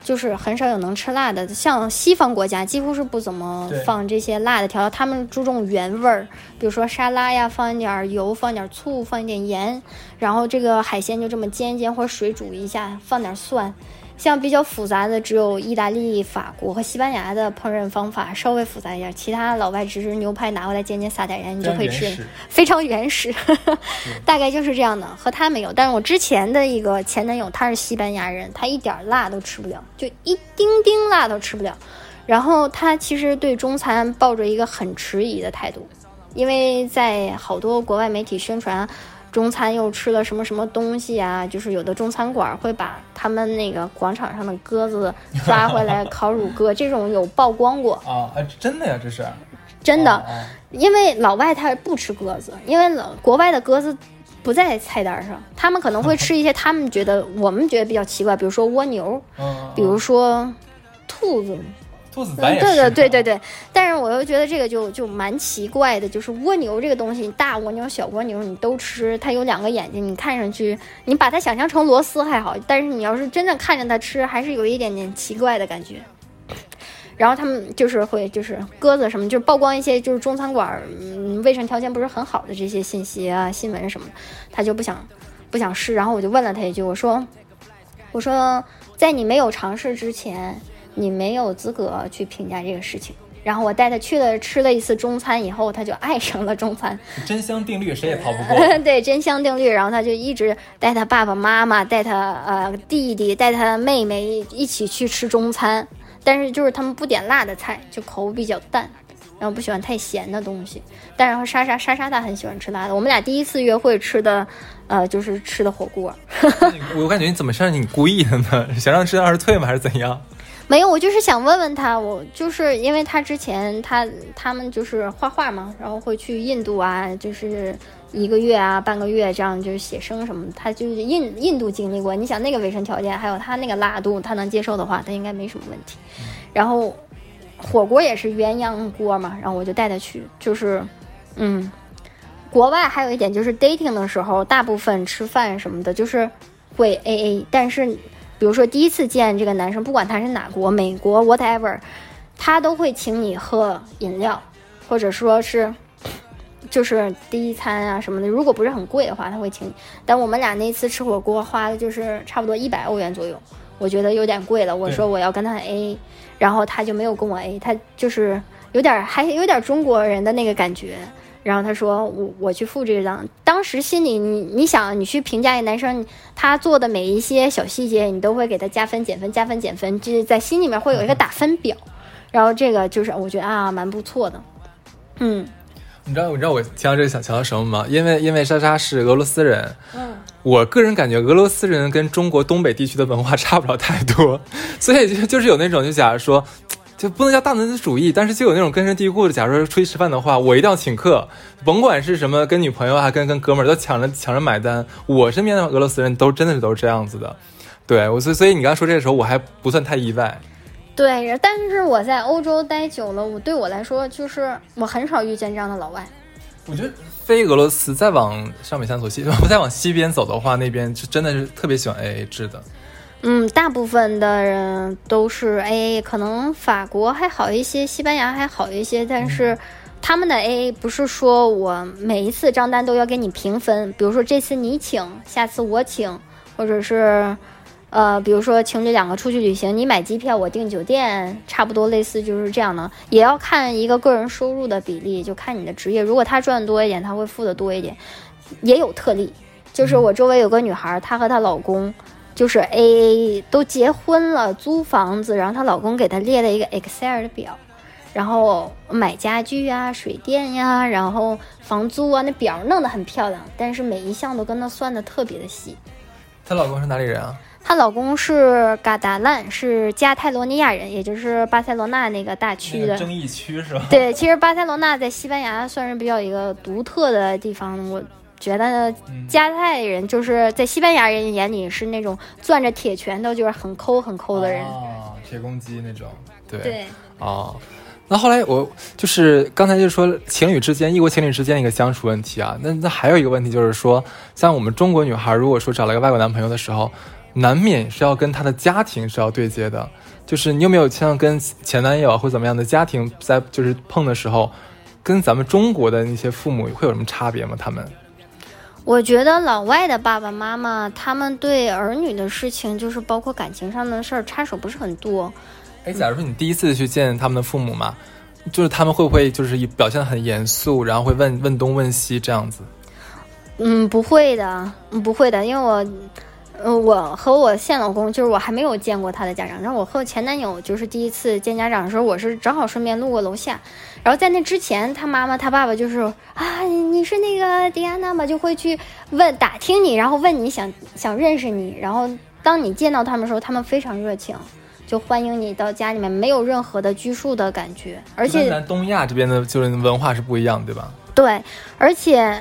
就是很少有能吃辣的，像西方国家几乎是不怎么放这些辣的调料，他们注重原味儿，比如说沙拉呀，放一点儿油，放一点儿醋，放一点盐，然后这个海鲜就这么煎一煎或者水煮一下，放点儿蒜。像比较复杂的，只有意大利、法国和西班牙的烹饪方法稍微复杂一点，其他老外只是牛排拿过来煎煎，撒点盐，你就可以吃非常原始，<laughs> 大概就是这样的。和他没有，但是我之前的一个前男友他是西班牙人，他一点儿辣都吃不了，就一丁丁辣都吃不了。然后他其实对中餐抱着一个很迟疑的态度，因为在好多国外媒体宣传中餐又吃了什么什么东西啊，就是有的中餐馆会把他们那个广场上的鸽子抓回来烤乳鸽，这种有曝光过，啊啊，真的呀，这是。真的。因为老外他不吃鸽子，因为老国外的鸽子不在菜单上，他们可能会吃一些他们觉得我们觉得比较奇怪，比如说蜗牛，嗯，比如说兔子，嗯，兔子咱也对对是对对对。但是我又觉得这个就就蛮奇怪的，就是蜗牛这个东西，大蜗牛、小蜗牛你都吃，它有两个眼睛，你看上去你把它想象成螺丝还好，但是你要是真正看着它吃，还是有一点点奇怪的感觉。然后他们就是会就是鸽子什么，就是曝光一些就是中餐馆儿嗯卫生条件不是很好的这些信息啊新闻什么的，他就不想不想试。然后我就问了他一句，我说我说在你没有尝试之前，你没有资格去评价这个事情。然后我带他去了吃了一次中餐以后，他就爱上了中餐。真香定律谁也逃不过。<laughs> 对，真香定律。然后他就一直带他爸爸妈妈、带他呃弟弟、带他妹妹一起去吃中餐，但是就是他们不点辣的菜，就口比较淡，然后不喜欢太咸的东西。但然后莎莎莎莎她很喜欢吃辣的。我们俩第一次约会吃的，呃，就是吃的火锅。<laughs> 我感觉你怎么像你故意的呢？想让吃二十退吗？还是怎样？没有，我就是想问问他，我就是因为他之前他他们就是画画嘛，然后会去印度啊，就是一个月啊、半个月这样，就是写生什么。他就是印印度经历过，你想那个卫生条件，还有他那个辣度，他能接受的话，他应该没什么问题。然后火锅也是鸳鸯锅嘛，然后我就带他去，就是嗯，国外还有一点就是 dating 的时候，大部分吃饭什么的，就是会 A A，但是。比如说第一次见这个男生，不管他是哪国、美国 whatever，他都会请你喝饮料，或者说是就是第一餐啊什么的。如果不是很贵的话，他会请你。但我们俩那次吃火锅花的就是差不多一百欧元左右，我觉得有点贵了。我说我要跟他 A，然后他就没有跟我 A，他就是有点还有点中国人的那个感觉。然后他说我我去付这个账，当时心里你你想你去评价一个男生，他做的每一些小细节，你都会给他加分减分加分减分，就是在心里面会有一个打分表。然后这个就是我觉得啊蛮不错的，嗯你知道你知道我听到这个想想到什么吗？因为因为莎莎是俄罗斯人，嗯，我个人感觉俄罗斯人跟中国东北地区的文化 <laughs> 差不了太多，所以就就是有那种就假如说。就不能叫大男子主义，但是就有那种根深蒂固的。假如说出去吃饭的话，我一定要请客，甭管是什么，跟女朋友啊，跟跟哥们儿都抢着抢着买单。我身边的俄罗斯人都真的是都是这样子的。对我，所以所以你刚才说这个时候，我还不算太意外。对，但是我在欧洲待久了，我对我来说就是我很少遇见这样的老外。我觉得非俄罗斯再往上北下左西，再往西边走的话，那边就真的是特别喜欢 A A 制的。嗯，大部分的人都是 A A，可能法国还好一些，西班牙还好一些，但是他们的 A A 不是说我每一次账单都要给你平分，比如说这次你请，下次我请，或者是呃，比如说情侣两个出去旅行，你买机票，我订酒店，差不多类似就是这样的，也要看一个个人收入的比例，就看你的职业，如果他赚多一点，他会付的多一点，也有特例，就是我周围有个女孩，她和她老公。就是 A A 都结婚了，租房子，然后她老公给她列了一个 Excel 的表，然后买家具呀、水电呀，然后房租啊，那表弄得很漂亮，但是每一项都跟她算的特别的细。她老公是哪里人啊？她老公是嘎达兰，是加泰罗尼亚人，也就是巴塞罗那那个大区的争议区是吧？对，其实巴塞罗那在西班牙算是比较一个独特的地方，我。觉得加泰人就是在西班牙人眼里是那种攥着铁拳头就是很抠很抠的人，哦，铁公鸡那种，对。对，哦，那后来我就是刚才就说情侣之间异国情侣之间一个相处问题啊，那那还有一个问题就是说，像我们中国女孩如果说找了一个外国男朋友的时候，难免是要跟她的家庭是要对接的，就是你有没有像跟前男友或怎么样的家庭在就是碰的时候，跟咱们中国的那些父母会有什么差别吗？他们？我觉得老外的爸爸妈妈，他们对儿女的事情，就是包括感情上的事儿，插手不是很多。哎，假如说你第一次去见他们的父母嘛，就是他们会不会就是表现的很严肃，然后会问问东问西这样子？嗯，不会的，不会的，因为我。嗯，我和我现老公就是我还没有见过他的家长，然后我和我前男友就是第一次见家长的时候，我是正好顺便路过楼下，然后在那之前，他妈妈他爸爸就是啊，你是那个迪安娜吗？就会去问打听你，然后问你想想认识你，然后当你见到他们的时候，他们非常热情，就欢迎你到家里面，没有任何的拘束的感觉，而且咱东亚这边的就是文化是不一样，对吧？对，而且。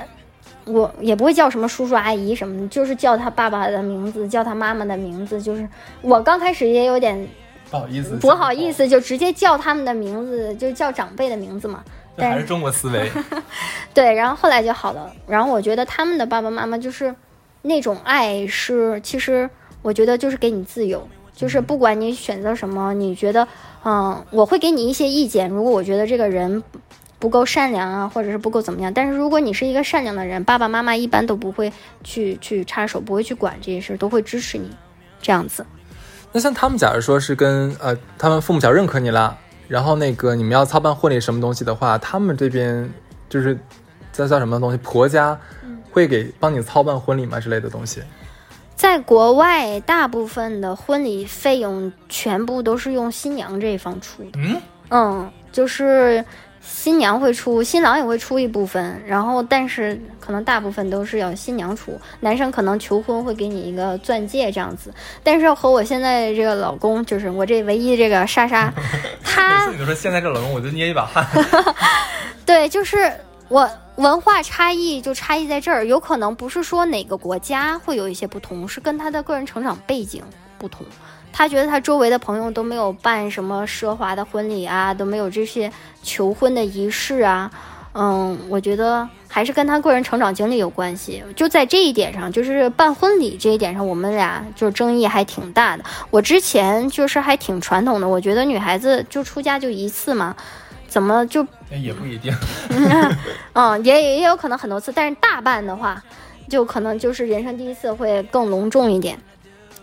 我也不会叫什么叔叔阿姨什么的，就是叫他爸爸的名字，叫他妈妈的名字。就是我刚开始也有点不好意思，不好意思，就直接叫他们的名字，就叫长辈的名字嘛。还是中国思维。<laughs> 对，然后后来就好了。然后我觉得他们的爸爸妈妈就是那种爱，是其实我觉得就是给你自由，就是不管你选择什么，你觉得嗯，我会给你一些意见。如果我觉得这个人。不够善良啊，或者是不够怎么样？但是如果你是一个善良的人，爸爸妈妈一般都不会去去插手，不会去管这些事，都会支持你，这样子。那像他们，假如说是跟呃，他们父母较认可你了，然后那个你们要操办婚礼什么东西的话，他们这边就是叫叫什么东西，婆家会给帮你操办婚礼吗之类的东西？在国外，大部分的婚礼费用全部都是用新娘这一方出的。嗯嗯，就是。新娘会出，新郎也会出一部分，然后但是可能大部分都是要新娘出。男生可能求婚会给你一个钻戒这样子，但是和我现在这个老公，就是我这唯一这个莎莎，<laughs> 他你说现在这老公，我就捏一把汗。<laughs> <laughs> 对，就是我文化差异就差异在这儿，有可能不是说哪个国家会有一些不同，是跟他的个人成长背景不同。他觉得他周围的朋友都没有办什么奢华的婚礼啊，都没有这些求婚的仪式啊。嗯，我觉得还是跟他个人成长经历有关系。就在这一点上，就是办婚礼这一点上，我们俩就争议还挺大的。我之前就是还挺传统的，我觉得女孩子就出家就一次嘛，怎么就也不一定。<laughs> 嗯，也也有可能很多次，但是大办的话，就可能就是人生第一次会更隆重一点。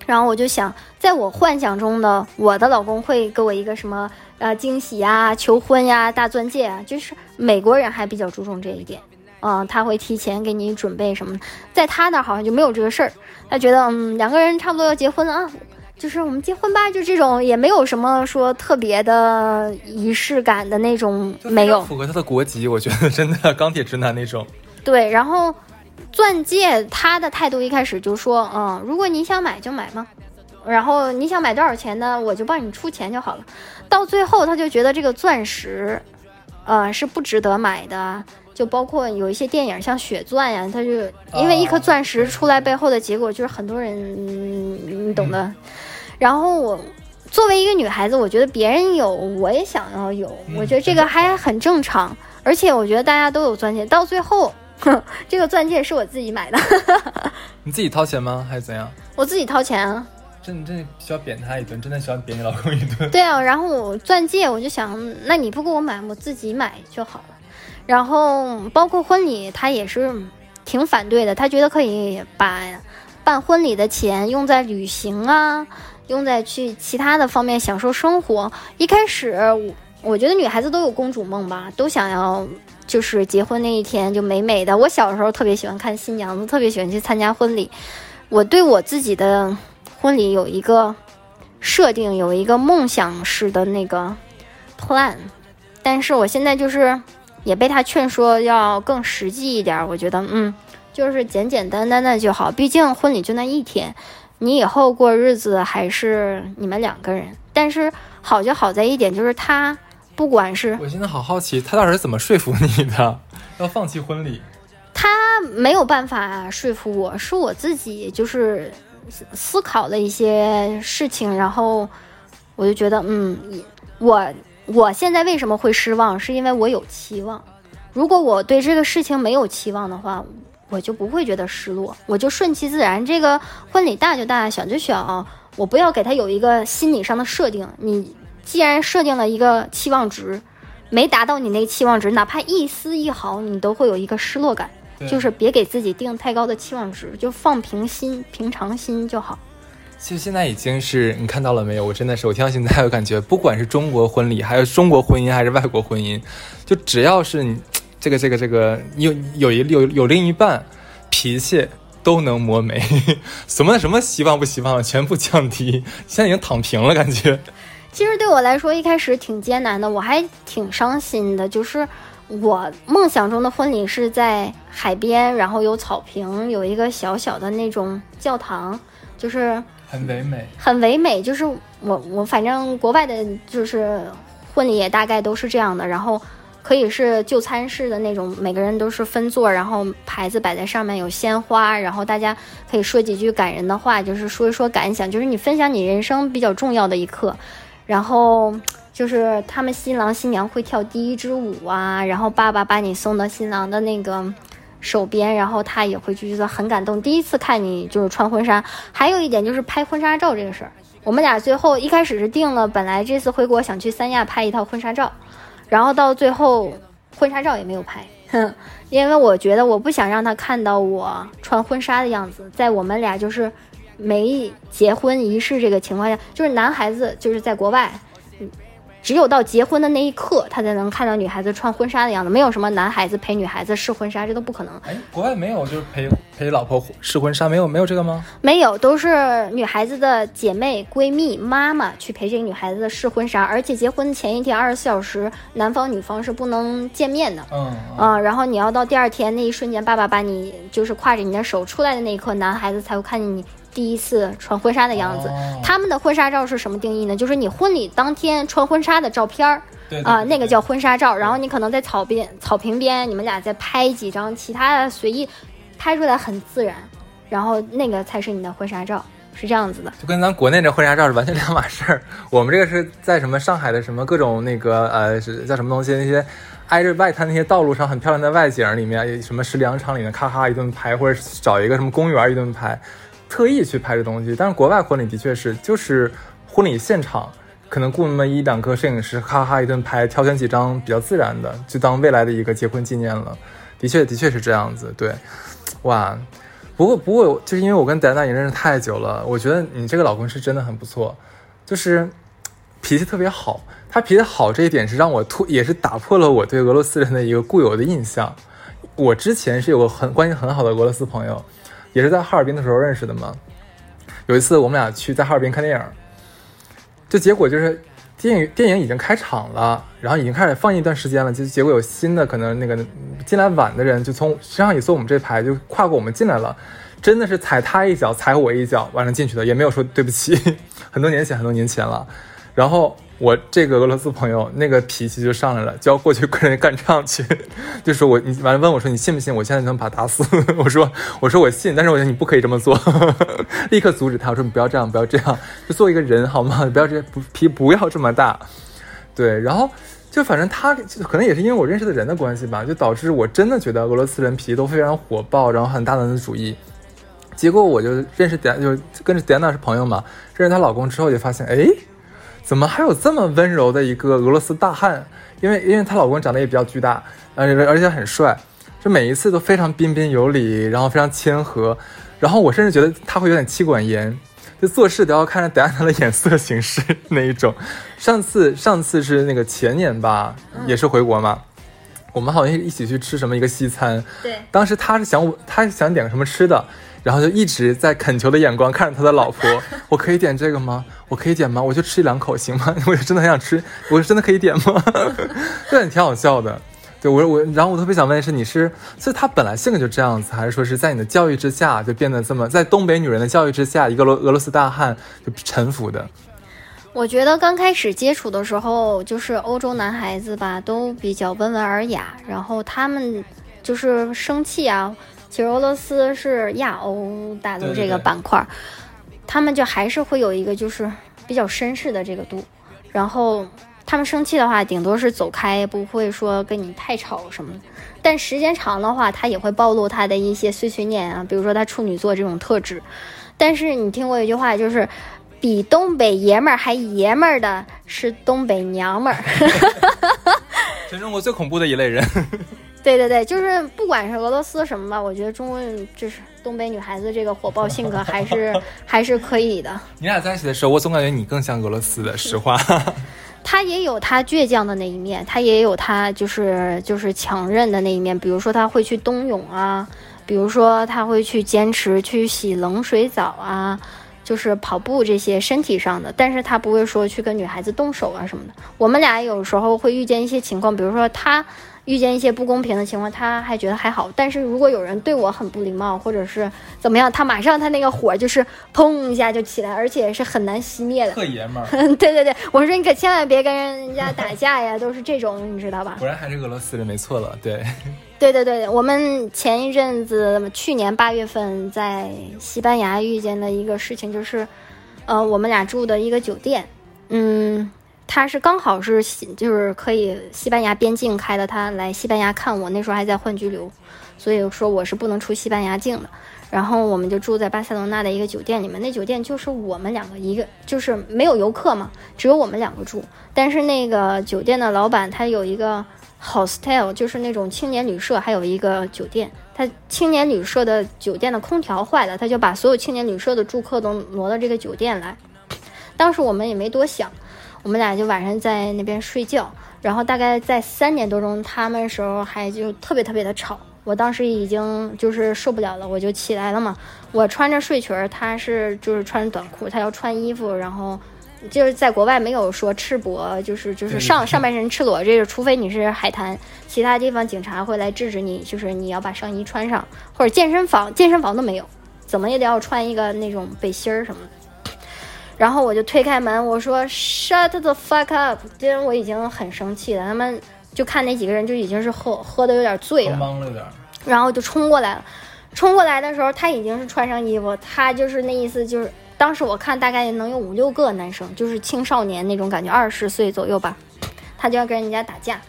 然后我就想，在我幻想中的我的老公会给我一个什么呃惊喜呀、求婚呀、大钻戒啊，就是美国人还比较注重这一点，嗯，他会提前给你准备什么，在他那儿好像就没有这个事儿，他觉得嗯两个人差不多要结婚啊，就是我们结婚吧，就这种也没有什么说特别的仪式感的那种，没有符合他的国籍，我觉得真的钢铁直男那种。对，然后。钻戒，他的态度一开始就说，嗯，如果你想买就买嘛，然后你想买多少钱呢，我就帮你出钱就好了。到最后，他就觉得这个钻石，呃，是不值得买的。就包括有一些电影，像《血钻》呀，他就因为一颗钻石出来背后的结果，就是很多人，嗯你懂的。然后我作为一个女孩子，我觉得别人有，我也想要有，我觉得这个还很正常。而且我觉得大家都有钻戒，到最后，哼，<laughs> 这个钻戒是我自己买的，<laughs> 你自己掏钱吗？还是怎样？我自己掏钱啊。真的真的需要扁他一顿，真的需要扁你老公一顿。<laughs> 对啊，然后我钻戒，我就想，那你不给我买，我自己买就好了。然后包括婚礼，他也是挺反对的，他觉得可以把办婚礼的钱用在旅行啊，用在去其他的方面享受生活。一开始，我我觉得女孩子都有公主梦吧，都想要就是结婚那一天就美美的。我小时候特别喜欢看新娘子，特别喜欢去参加婚礼。我对我自己的婚礼有一个设定，有一个梦想式的那个 plan，但是我现在就是。也被他劝说要更实际一点，我觉得，嗯，就是简简单单的就好。毕竟婚礼就那一天，你以后过日子还是你们两个人。但是好就好在一点，就是他不管是……我现在好好奇，他到底是怎么说服你的，<laughs> 要放弃婚礼？他没有办法说服我，是我自己就是思考了一些事情，然后我就觉得，嗯，我。我现在为什么会失望？是因为我有期望。如果我对这个事情没有期望的话，我就不会觉得失落，我就顺其自然。这个婚礼大就大，小就小，我不要给他有一个心理上的设定。你既然设定了一个期望值，没达到你那个期望值，哪怕一丝一毫，你都会有一个失落感。就是别给自己定太高的期望值，就放平心、平常心就好。其实现在已经是你看到了没有？我真的是我听到现在，我感觉 <laughs> 不管是中国婚礼，还有中国婚姻，还是外国婚姻，就只要是你这个这个这个有有一有有另一半，脾气都能磨没，<laughs> 什么什么希望不希望全部降低，现在已经躺平了，感觉。其实对我来说一开始挺艰难的，我还挺伤心的。就是我梦想中的婚礼是在海边，然后有草坪，有一个小小的那种教堂，就是。很唯美，很唯美，就是我我反正国外的，就是婚礼也大概都是这样的，然后可以是就餐式的那种，每个人都是分座，然后牌子摆在上面有鲜花，然后大家可以说几句感人的话，就是说一说感想，就是你分享你人生比较重要的一刻，然后就是他们新郎新娘会跳第一支舞啊，然后爸爸把你送到新郎的那个。手边，然后他也会觉得很感动。第一次看你就是穿婚纱，还有一点就是拍婚纱照这个事儿。我们俩最后一开始是定了，本来这次回国想去三亚拍一套婚纱照，然后到最后婚纱照也没有拍，哼，因为我觉得我不想让他看到我穿婚纱的样子。在我们俩就是没结婚仪式这个情况下，就是男孩子就是在国外。只有到结婚的那一刻，他才能看到女孩子穿婚纱的样子。没有什么男孩子陪女孩子试婚纱，这都不可能。哎，国外没有，就是陪陪老婆试婚纱，没有没有这个吗？没有，都是女孩子的姐妹、闺蜜、妈妈去陪这个女孩子试婚纱。而且结婚前一天二十四小时，男方女方是不能见面的。嗯啊，然后你要到第二天那一瞬间，爸爸把你就是挎着你的手出来的那一刻，男孩子才会看见你。第一次穿婚纱的样子，他们的婚纱照是什么定义呢？就是你婚礼当天穿婚纱的照片儿，啊，那个叫婚纱照。然后你可能在草边、草坪边，你们俩再拍几张，其他的随意拍出来很自然，然后那个才是你的婚纱照，是这样子的。就跟咱国内这婚纱照是完全两码事儿。我们这个是在什么上海的什么各种那个呃是叫什么东西？那些挨着外滩那些道路上很漂亮的外景里面，什么石粮场里面咔咔一顿拍，或者找一个什么公园一顿拍。特意去拍这东西，但是国外婚礼的确是，就是婚礼现场可能雇那么一两个摄影师，咔咔一顿拍，挑选几张比较自然的，就当未来的一个结婚纪念了。的确，的确是这样子。对，哇，不过不过，就是因为我跟戴娜也认识太久了，我觉得你这个老公是真的很不错，就是脾气特别好。他脾气好这一点是让我突，也是打破了我对俄罗斯人的一个固有的印象。我之前是有个很关系很好的俄罗斯朋友。也是在哈尔滨的时候认识的嘛。有一次我们俩去在哈尔滨看电影，就结果就是电影电影已经开场了，然后已经开始放映一段时间了，就结果有新的可能那个进来晚的人就从实际上也坐我们这排就跨过我们进来了，真的是踩他一脚，踩我一脚，完了进去的，也没有说对不起。<laughs> 很多年前，很多年前了。然后我这个俄罗斯朋友那个脾气就上来了，就要过去跟人干仗去，<laughs> 就说我你完了问我说你信不信我现在能把他打死？<laughs> 我说我说我信，但是我觉得你不可以这么做，<laughs> 立刻阻止他，我说你不要这样，不要这样，就做一个人好吗？不要这不脾不要这么大。对，然后就反正他可能也是因为我认识的人的关系吧，就导致我真的觉得俄罗斯人脾气都非常火爆，然后很大男子主义。结果我就认识迪安，就跟着点娜是朋友嘛，认识她老公之后就发现，哎，怎么还有这么温柔的一个俄罗斯大汉？因为因为她老公长得也比较巨大，而且而且很帅，就每一次都非常彬彬有礼，然后非常谦和，然后我甚至觉得他会有点妻管严，就做事都要看着迪安娜的眼色行事 <laughs> 那一种。上次上次是那个前年吧，也是回国嘛，我们好像一起去吃什么一个西餐，对，当时他是想我，他想点个什么吃的。然后就一直在恳求的眼光看着他的老婆，<laughs> 我可以点这个吗？我可以点吗？我就吃一两口行吗？<laughs> 我真的很想吃，我真的可以点吗？<laughs> 这挺好笑的。对我我，然后我特别想问的是，你是，所以他本来性格就这样子，还是说是在你的教育之下就变得这么，在东北女人的教育之下，一个俄俄罗斯大汉就臣服的？我觉得刚开始接触的时候，就是欧洲男孩子吧，都比较温文尔雅，然后他们就是生气啊。其实俄罗斯是亚欧大陆这个板块，他们就还是会有一个就是比较绅士的这个度，然后他们生气的话，顶多是走开，不会说跟你太吵什么的。但时间长的话，他也会暴露他的一些碎碎念啊，比如说他处女座这种特质。但是你听过一句话，就是比东北爷们儿还爷们儿的是东北娘们儿，<laughs> 全中国最恐怖的一类人。对对对，就是不管是俄罗斯什么吧，我觉得中国就是东北女孩子这个火爆性格还是 <laughs> 还是可以的。你俩在一起的时候，我总感觉你更像俄罗斯的，实话。<laughs> 他也有他倔强的那一面，他也有他就是就是强韧的那一面。比如说他会去冬泳啊，比如说他会去坚持去洗冷水澡啊，就是跑步这些身体上的。但是他不会说去跟女孩子动手啊什么的。我们俩有时候会遇见一些情况，比如说他。遇见一些不公平的情况，他还觉得还好。但是如果有人对我很不礼貌，或者是怎么样，他马上他那个火就是砰一下就起来，而且是很难熄灭的。特爷们儿。<laughs> 对对对，我说你可千万别跟人家打架呀，都是这种，你知道吧？果然还是俄罗斯人，没错了。对。<laughs> 对对对，我们前一阵子去年八月份在西班牙遇见的一个事情就是，呃，我们俩住的一个酒店，嗯。他是刚好是，就是可以西班牙边境开的，他来西班牙看我，那时候还在换居留，所以说我是不能出西班牙境的。然后我们就住在巴塞罗那的一个酒店里面，那酒店就是我们两个一个，就是没有游客嘛，只有我们两个住。但是那个酒店的老板他有一个 hostel，就是那种青年旅社，还有一个酒店。他青年旅社的酒店的空调坏了，他就把所有青年旅社的住客都挪到这个酒店来。当时我们也没多想。我们俩就晚上在那边睡觉，然后大概在三点多钟，他们时候还就特别特别的吵。我当时已经就是受不了了，我就起来了嘛。我穿着睡裙儿，他是就是穿着短裤，他要穿衣服，然后就是在国外没有说赤膊，就是就是上上半身赤裸，这个除非你是海滩，其他地方警察会来制止你，就是你要把上衣穿上，或者健身房健身房都没有，怎么也得要穿一个那种背心儿什么的。然后我就推开门，我说 “Shut the fuck up”，因为我已经很生气了。他们就看那几个人就已经是喝喝的有点醉了，懵了有点。然后就冲过来了，冲过来的时候他已经是穿上衣服，他就是那意思就是，当时我看大概能有五六个男生，就是青少年那种感觉，二十岁左右吧，他就要跟人家打架。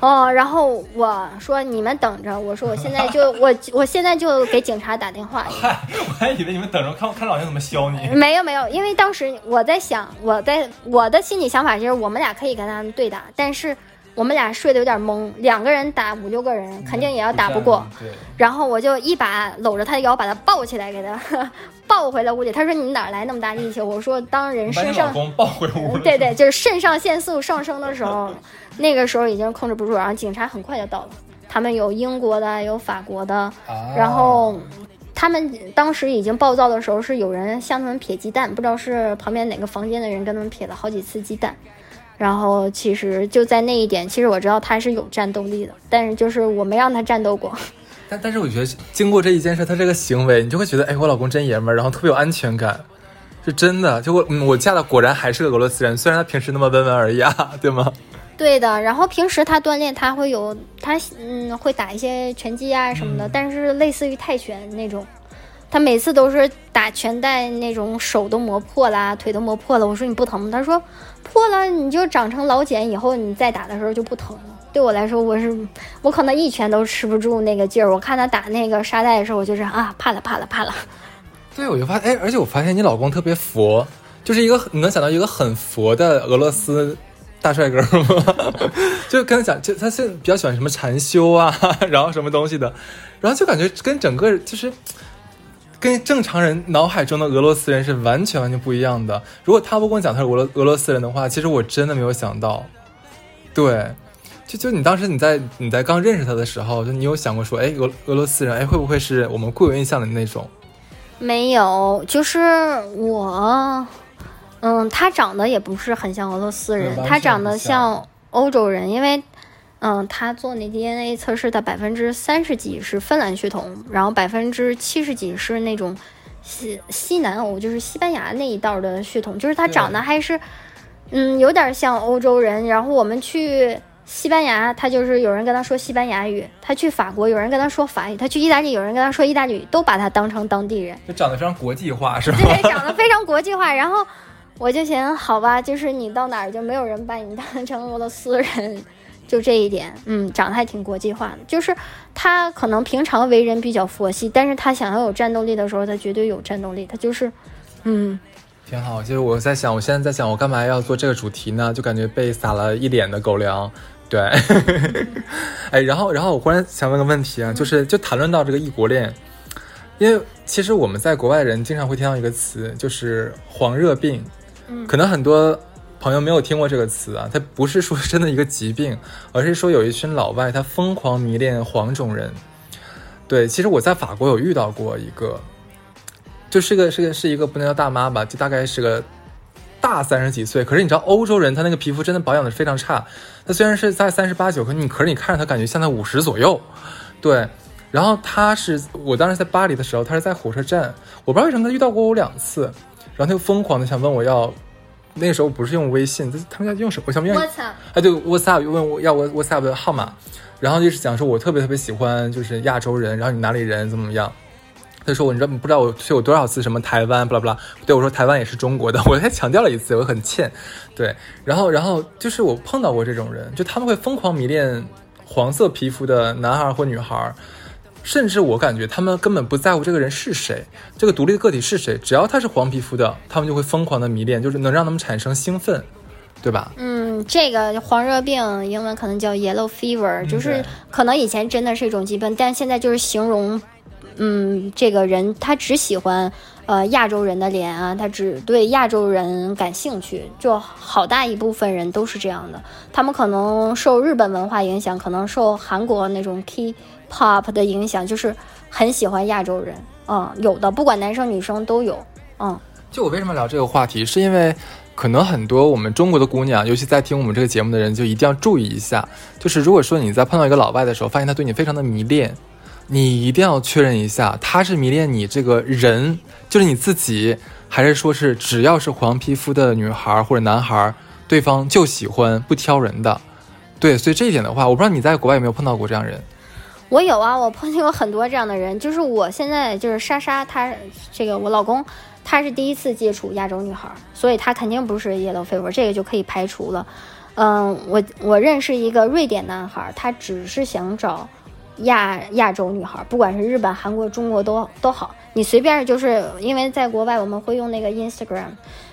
哦，然后我说你们等着，我说我现在就 <laughs> 我我现在就给警察打电话。嗨，我还以为你们等着看看老娘怎么削你。没有没有，因为当时我在想，我在我的心里想法就是我们俩可以跟他们对打，但是我们俩睡得有点懵，两个人打五六个人肯定也要打不过。对。然后我就一把搂着他的腰，把他抱起来，给他 <laughs> 抱回了屋里。他说你哪来那么大力气？我说当人身上抱回屋对对，就是肾上腺素上升的时候。<laughs> 那个时候已经控制不住，然后警察很快就到了。他们有英国的，有法国的，然后他们当时已经暴躁的时候，是有人向他们撇鸡蛋，不知道是旁边哪个房间的人跟他们撇了好几次鸡蛋。然后其实就在那一点，其实我知道他是有战斗力的，但是就是我没让他战斗过。<laughs> 但但是我觉得经过这一件事，他这个行为，你就会觉得，哎，我老公真爷们儿，然后特别有安全感，是真的。就我，嗯，我嫁的果然还是个俄罗斯人，虽然他平时那么温文尔雅，对吗？对的，然后平时他锻炼，他会有他嗯会打一些拳击啊什么的，但是类似于泰拳那种，他每次都是打拳带那种手都磨破啦，腿都磨破了。我说你不疼吗？他说破了你就长成老茧，以后你再打的时候就不疼了。对我来说，我是我可能一拳都吃不住那个劲儿。我看他打那个沙袋的时候，我就是啊怕了怕了怕了。对，我就发现哎，而且我发现你老公特别佛，就是一个你能想到一个很佛的俄罗斯。大帅哥吗？<laughs> 就跟他讲，就他现在比较喜欢什么禅修啊，然后什么东西的，然后就感觉跟整个就是跟正常人脑海中的俄罗斯人是完全完全不一样的。如果他不跟我讲他是俄罗俄罗斯人的话，其实我真的没有想到。对，就就你当时你在你在刚认识他的时候，就你有想过说，哎，俄俄罗斯人，哎，会不会是我们固有印象的那种？没有，就是我。嗯，他长得也不是很像俄罗斯人，他长得像欧洲人，因为，嗯，他做那 DNA 测试的百分之三十几是芬兰血统，然后百分之七十几是那种西西南欧，就是西班牙那一道的血统，就是他长得还是，嗯，有点像欧洲人。然后我们去西班牙，他就是有人跟他说西班牙语；他去法国，有人跟他说法语；他去意大利，有人跟他说意大利语，都把他当成当地人。就长得非常国际化，<laughs> 是吧？对，长得非常国际化，然后。我就想，好吧，就是你到哪儿就没有人把你当成俄罗斯人，就这一点，嗯，长得还挺国际化的。就是他可能平常为人比较佛系，但是他想要有战斗力的时候，他绝对有战斗力。他就是，嗯，挺好。其实我在想，我现在在想，我干嘛要做这个主题呢？就感觉被撒了一脸的狗粮。对，<laughs> 哎，然后，然后我忽然想问个问题啊，就是就谈论到这个异国恋，因为其实我们在国外人经常会听到一个词，就是黄热病。可能很多朋友没有听过这个词啊，它不是说真的一个疾病，<laughs> 而是说有一群老外他疯狂迷恋黄种人。对，其实我在法国有遇到过一个，就是个是个是一个不能叫大妈吧，就大概是个大三十几岁。可是你知道欧洲人他那个皮肤真的保养的非常差，他虽然是在三十八九，可你可是你看着他感觉像在五十左右。对，然后他是我当时在巴黎的时候，他是在火车站，我不知道为什么他遇到过我两次。然后他就疯狂的想问我要，那个时候不是用微信，他他们家用什么？我想问。WhatsApp。哎，对，WhatsApp 又问我要我 WhatsApp 的号码，然后就是讲说我特别特别喜欢就是亚洲人，然后你哪里人怎么怎么样？他说我你知道不知道我去过多少次什么台湾，巴拉巴拉。对我说台湾也是中国的，<laughs> 我还强调了一次，我很欠。对，然后然后就是我碰到过这种人，就他们会疯狂迷恋黄色皮肤的男孩或女孩。甚至我感觉他们根本不在乎这个人是谁，这个独立的个体是谁，只要他是黄皮肤的，他们就会疯狂的迷恋，就是能让他们产生兴奋，对吧？嗯，这个黄热病英文可能叫 yellow fever，就是可能以前真的是一种疾病，但现在就是形容，嗯，这个人他只喜欢呃亚洲人的脸啊，他只对亚洲人感兴趣，就好大一部分人都是这样的，他们可能受日本文化影响，可能受韩国那种 K。Pop 的影响就是很喜欢亚洲人，嗯，有的不管男生女生都有，嗯。就我为什么聊这个话题，是因为可能很多我们中国的姑娘，尤其在听我们这个节目的人，就一定要注意一下，就是如果说你在碰到一个老外的时候，发现他对你非常的迷恋，你一定要确认一下，他是迷恋你这个人，就是你自己，还是说是只要是黄皮肤的女孩或者男孩，对方就喜欢不挑人的。对，所以这一点的话，我不知道你在国外有没有碰到过这样人。我有啊，我碰见过很多这样的人。就是我现在就是莎莎，她这个我老公，他是第一次接触亚洲女孩，所以他肯定不是 yellow fever，这个就可以排除了。嗯，我我认识一个瑞典男孩，他只是想找亚亚洲女孩，不管是日本、韩国、中国都都好。你随便就是因为在国外我们会用那个 Instagram。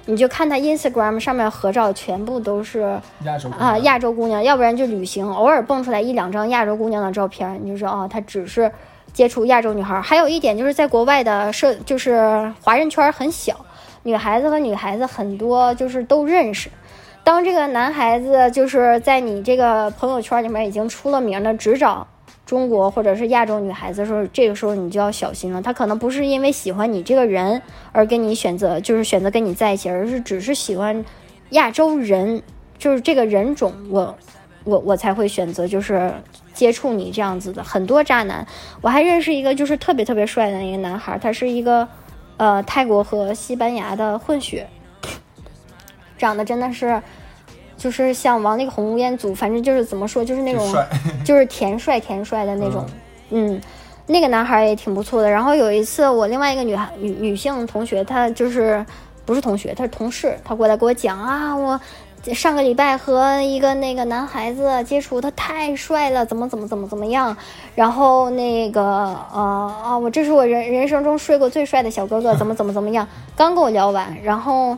你就看他 Instagram 上面合照，全部都是亚洲啊亚洲姑娘，要不然就旅行，偶尔蹦出来一两张亚洲姑娘的照片，你就说哦，他只是接触亚洲女孩。还有一点就是在国外的社，就是华人圈很小，女孩子和女孩子很多就是都认识。当这个男孩子就是在你这个朋友圈里面已经出了名的，只找。中国或者是亚洲女孩子的时候，这个时候你就要小心了。她可能不是因为喜欢你这个人而跟你选择，就是选择跟你在一起，而是只是喜欢亚洲人，就是这个人种。我我我才会选择就是接触你这样子的。很多渣男，我还认识一个就是特别特别帅的一个男孩，他是一个呃泰国和西班牙的混血，长得真的是就是像王力宏、吴彦祖，反正就是怎么说，就是那种就是甜帅甜帅的那种，嗯。那个男孩也挺不错的。然后有一次，我另外一个女孩女女性同学，她就是不是同学，她是同事，她过来给我讲啊，我上个礼拜和一个那个男孩子接触，他太帅了，怎么怎么怎么怎么样。然后那个呃啊，我这是我人人生中睡过最帅的小哥哥，怎么怎么怎么样。刚跟我聊完，然后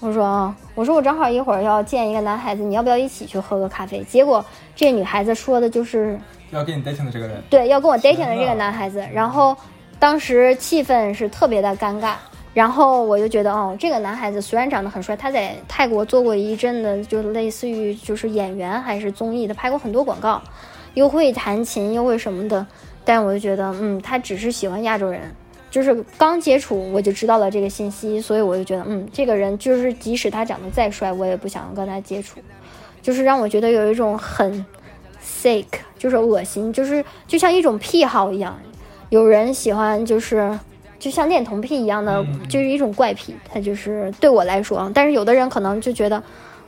我说啊，我说我正好一会儿要见一个男孩子，你要不要一起去喝个咖啡？结果这女孩子说的就是。要跟你 dating 的这个人，对，要跟我 dating 的这个男孩子，然后当时气氛是特别的尴尬，然后我就觉得，哦，这个男孩子虽然长得很帅，他在泰国做过一阵的，就类似于就是演员还是综艺的，拍过很多广告，又会弹琴又会什么的，但我就觉得，嗯，他只是喜欢亚洲人，就是刚接触我就知道了这个信息，所以我就觉得，嗯，这个人就是即使他长得再帅，我也不想跟他接触，就是让我觉得有一种很。sick 就是恶心，就是就像一种癖好一样，有人喜欢就是就像恋童癖一样的，就是一种怪癖。他就是对我来说，但是有的人可能就觉得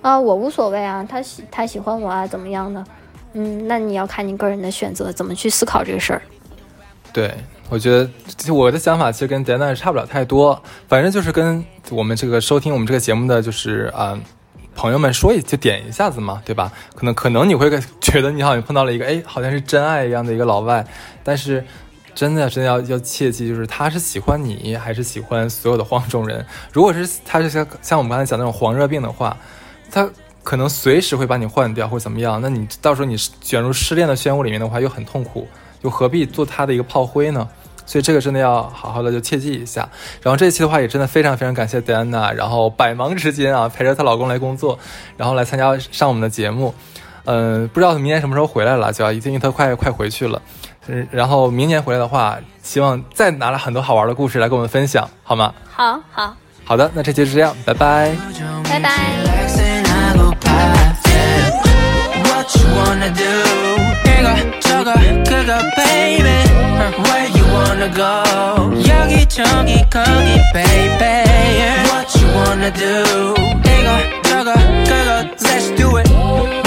啊，我无所谓啊，他喜他喜欢我啊，怎么样的？嗯，那你要看你个人的选择，怎么去思考这个事儿。对，我觉得我的想法其实跟 Dana 差不了太多，反正就是跟我们这个收听我们这个节目的就是啊。朋友们说一就点一下子嘛，对吧？可能可能你会觉得你好像碰到了一个哎，好像是真爱一样的一个老外，但是真的真的要要切记，就是他是喜欢你还是喜欢所有的黄种人？如果是他是像像我们刚才讲那种黄热病的话，他可能随时会把你换掉或怎么样，那你到时候你卷入失恋的漩涡里面的话又很痛苦，又何必做他的一个炮灰呢？所以这个真的要好好的就切记一下。然后这一期的话也真的非常非常感谢戴安娜，然后百忙之间啊陪着她老公来工作，然后来参加上我们的节目。嗯，不知道明年什么时候回来了，就要因为她快快回去了。嗯，然后明年回来的话，希望再拿了很多好玩的故事来跟我们分享，好吗？好，好，好的，那这期就这样，拜拜，拜拜。wanna go 여기저기 거기 baby What you wanna do 이거 저거 그거 Let's do it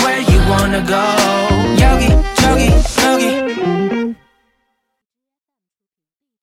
Where you wanna go 여기저기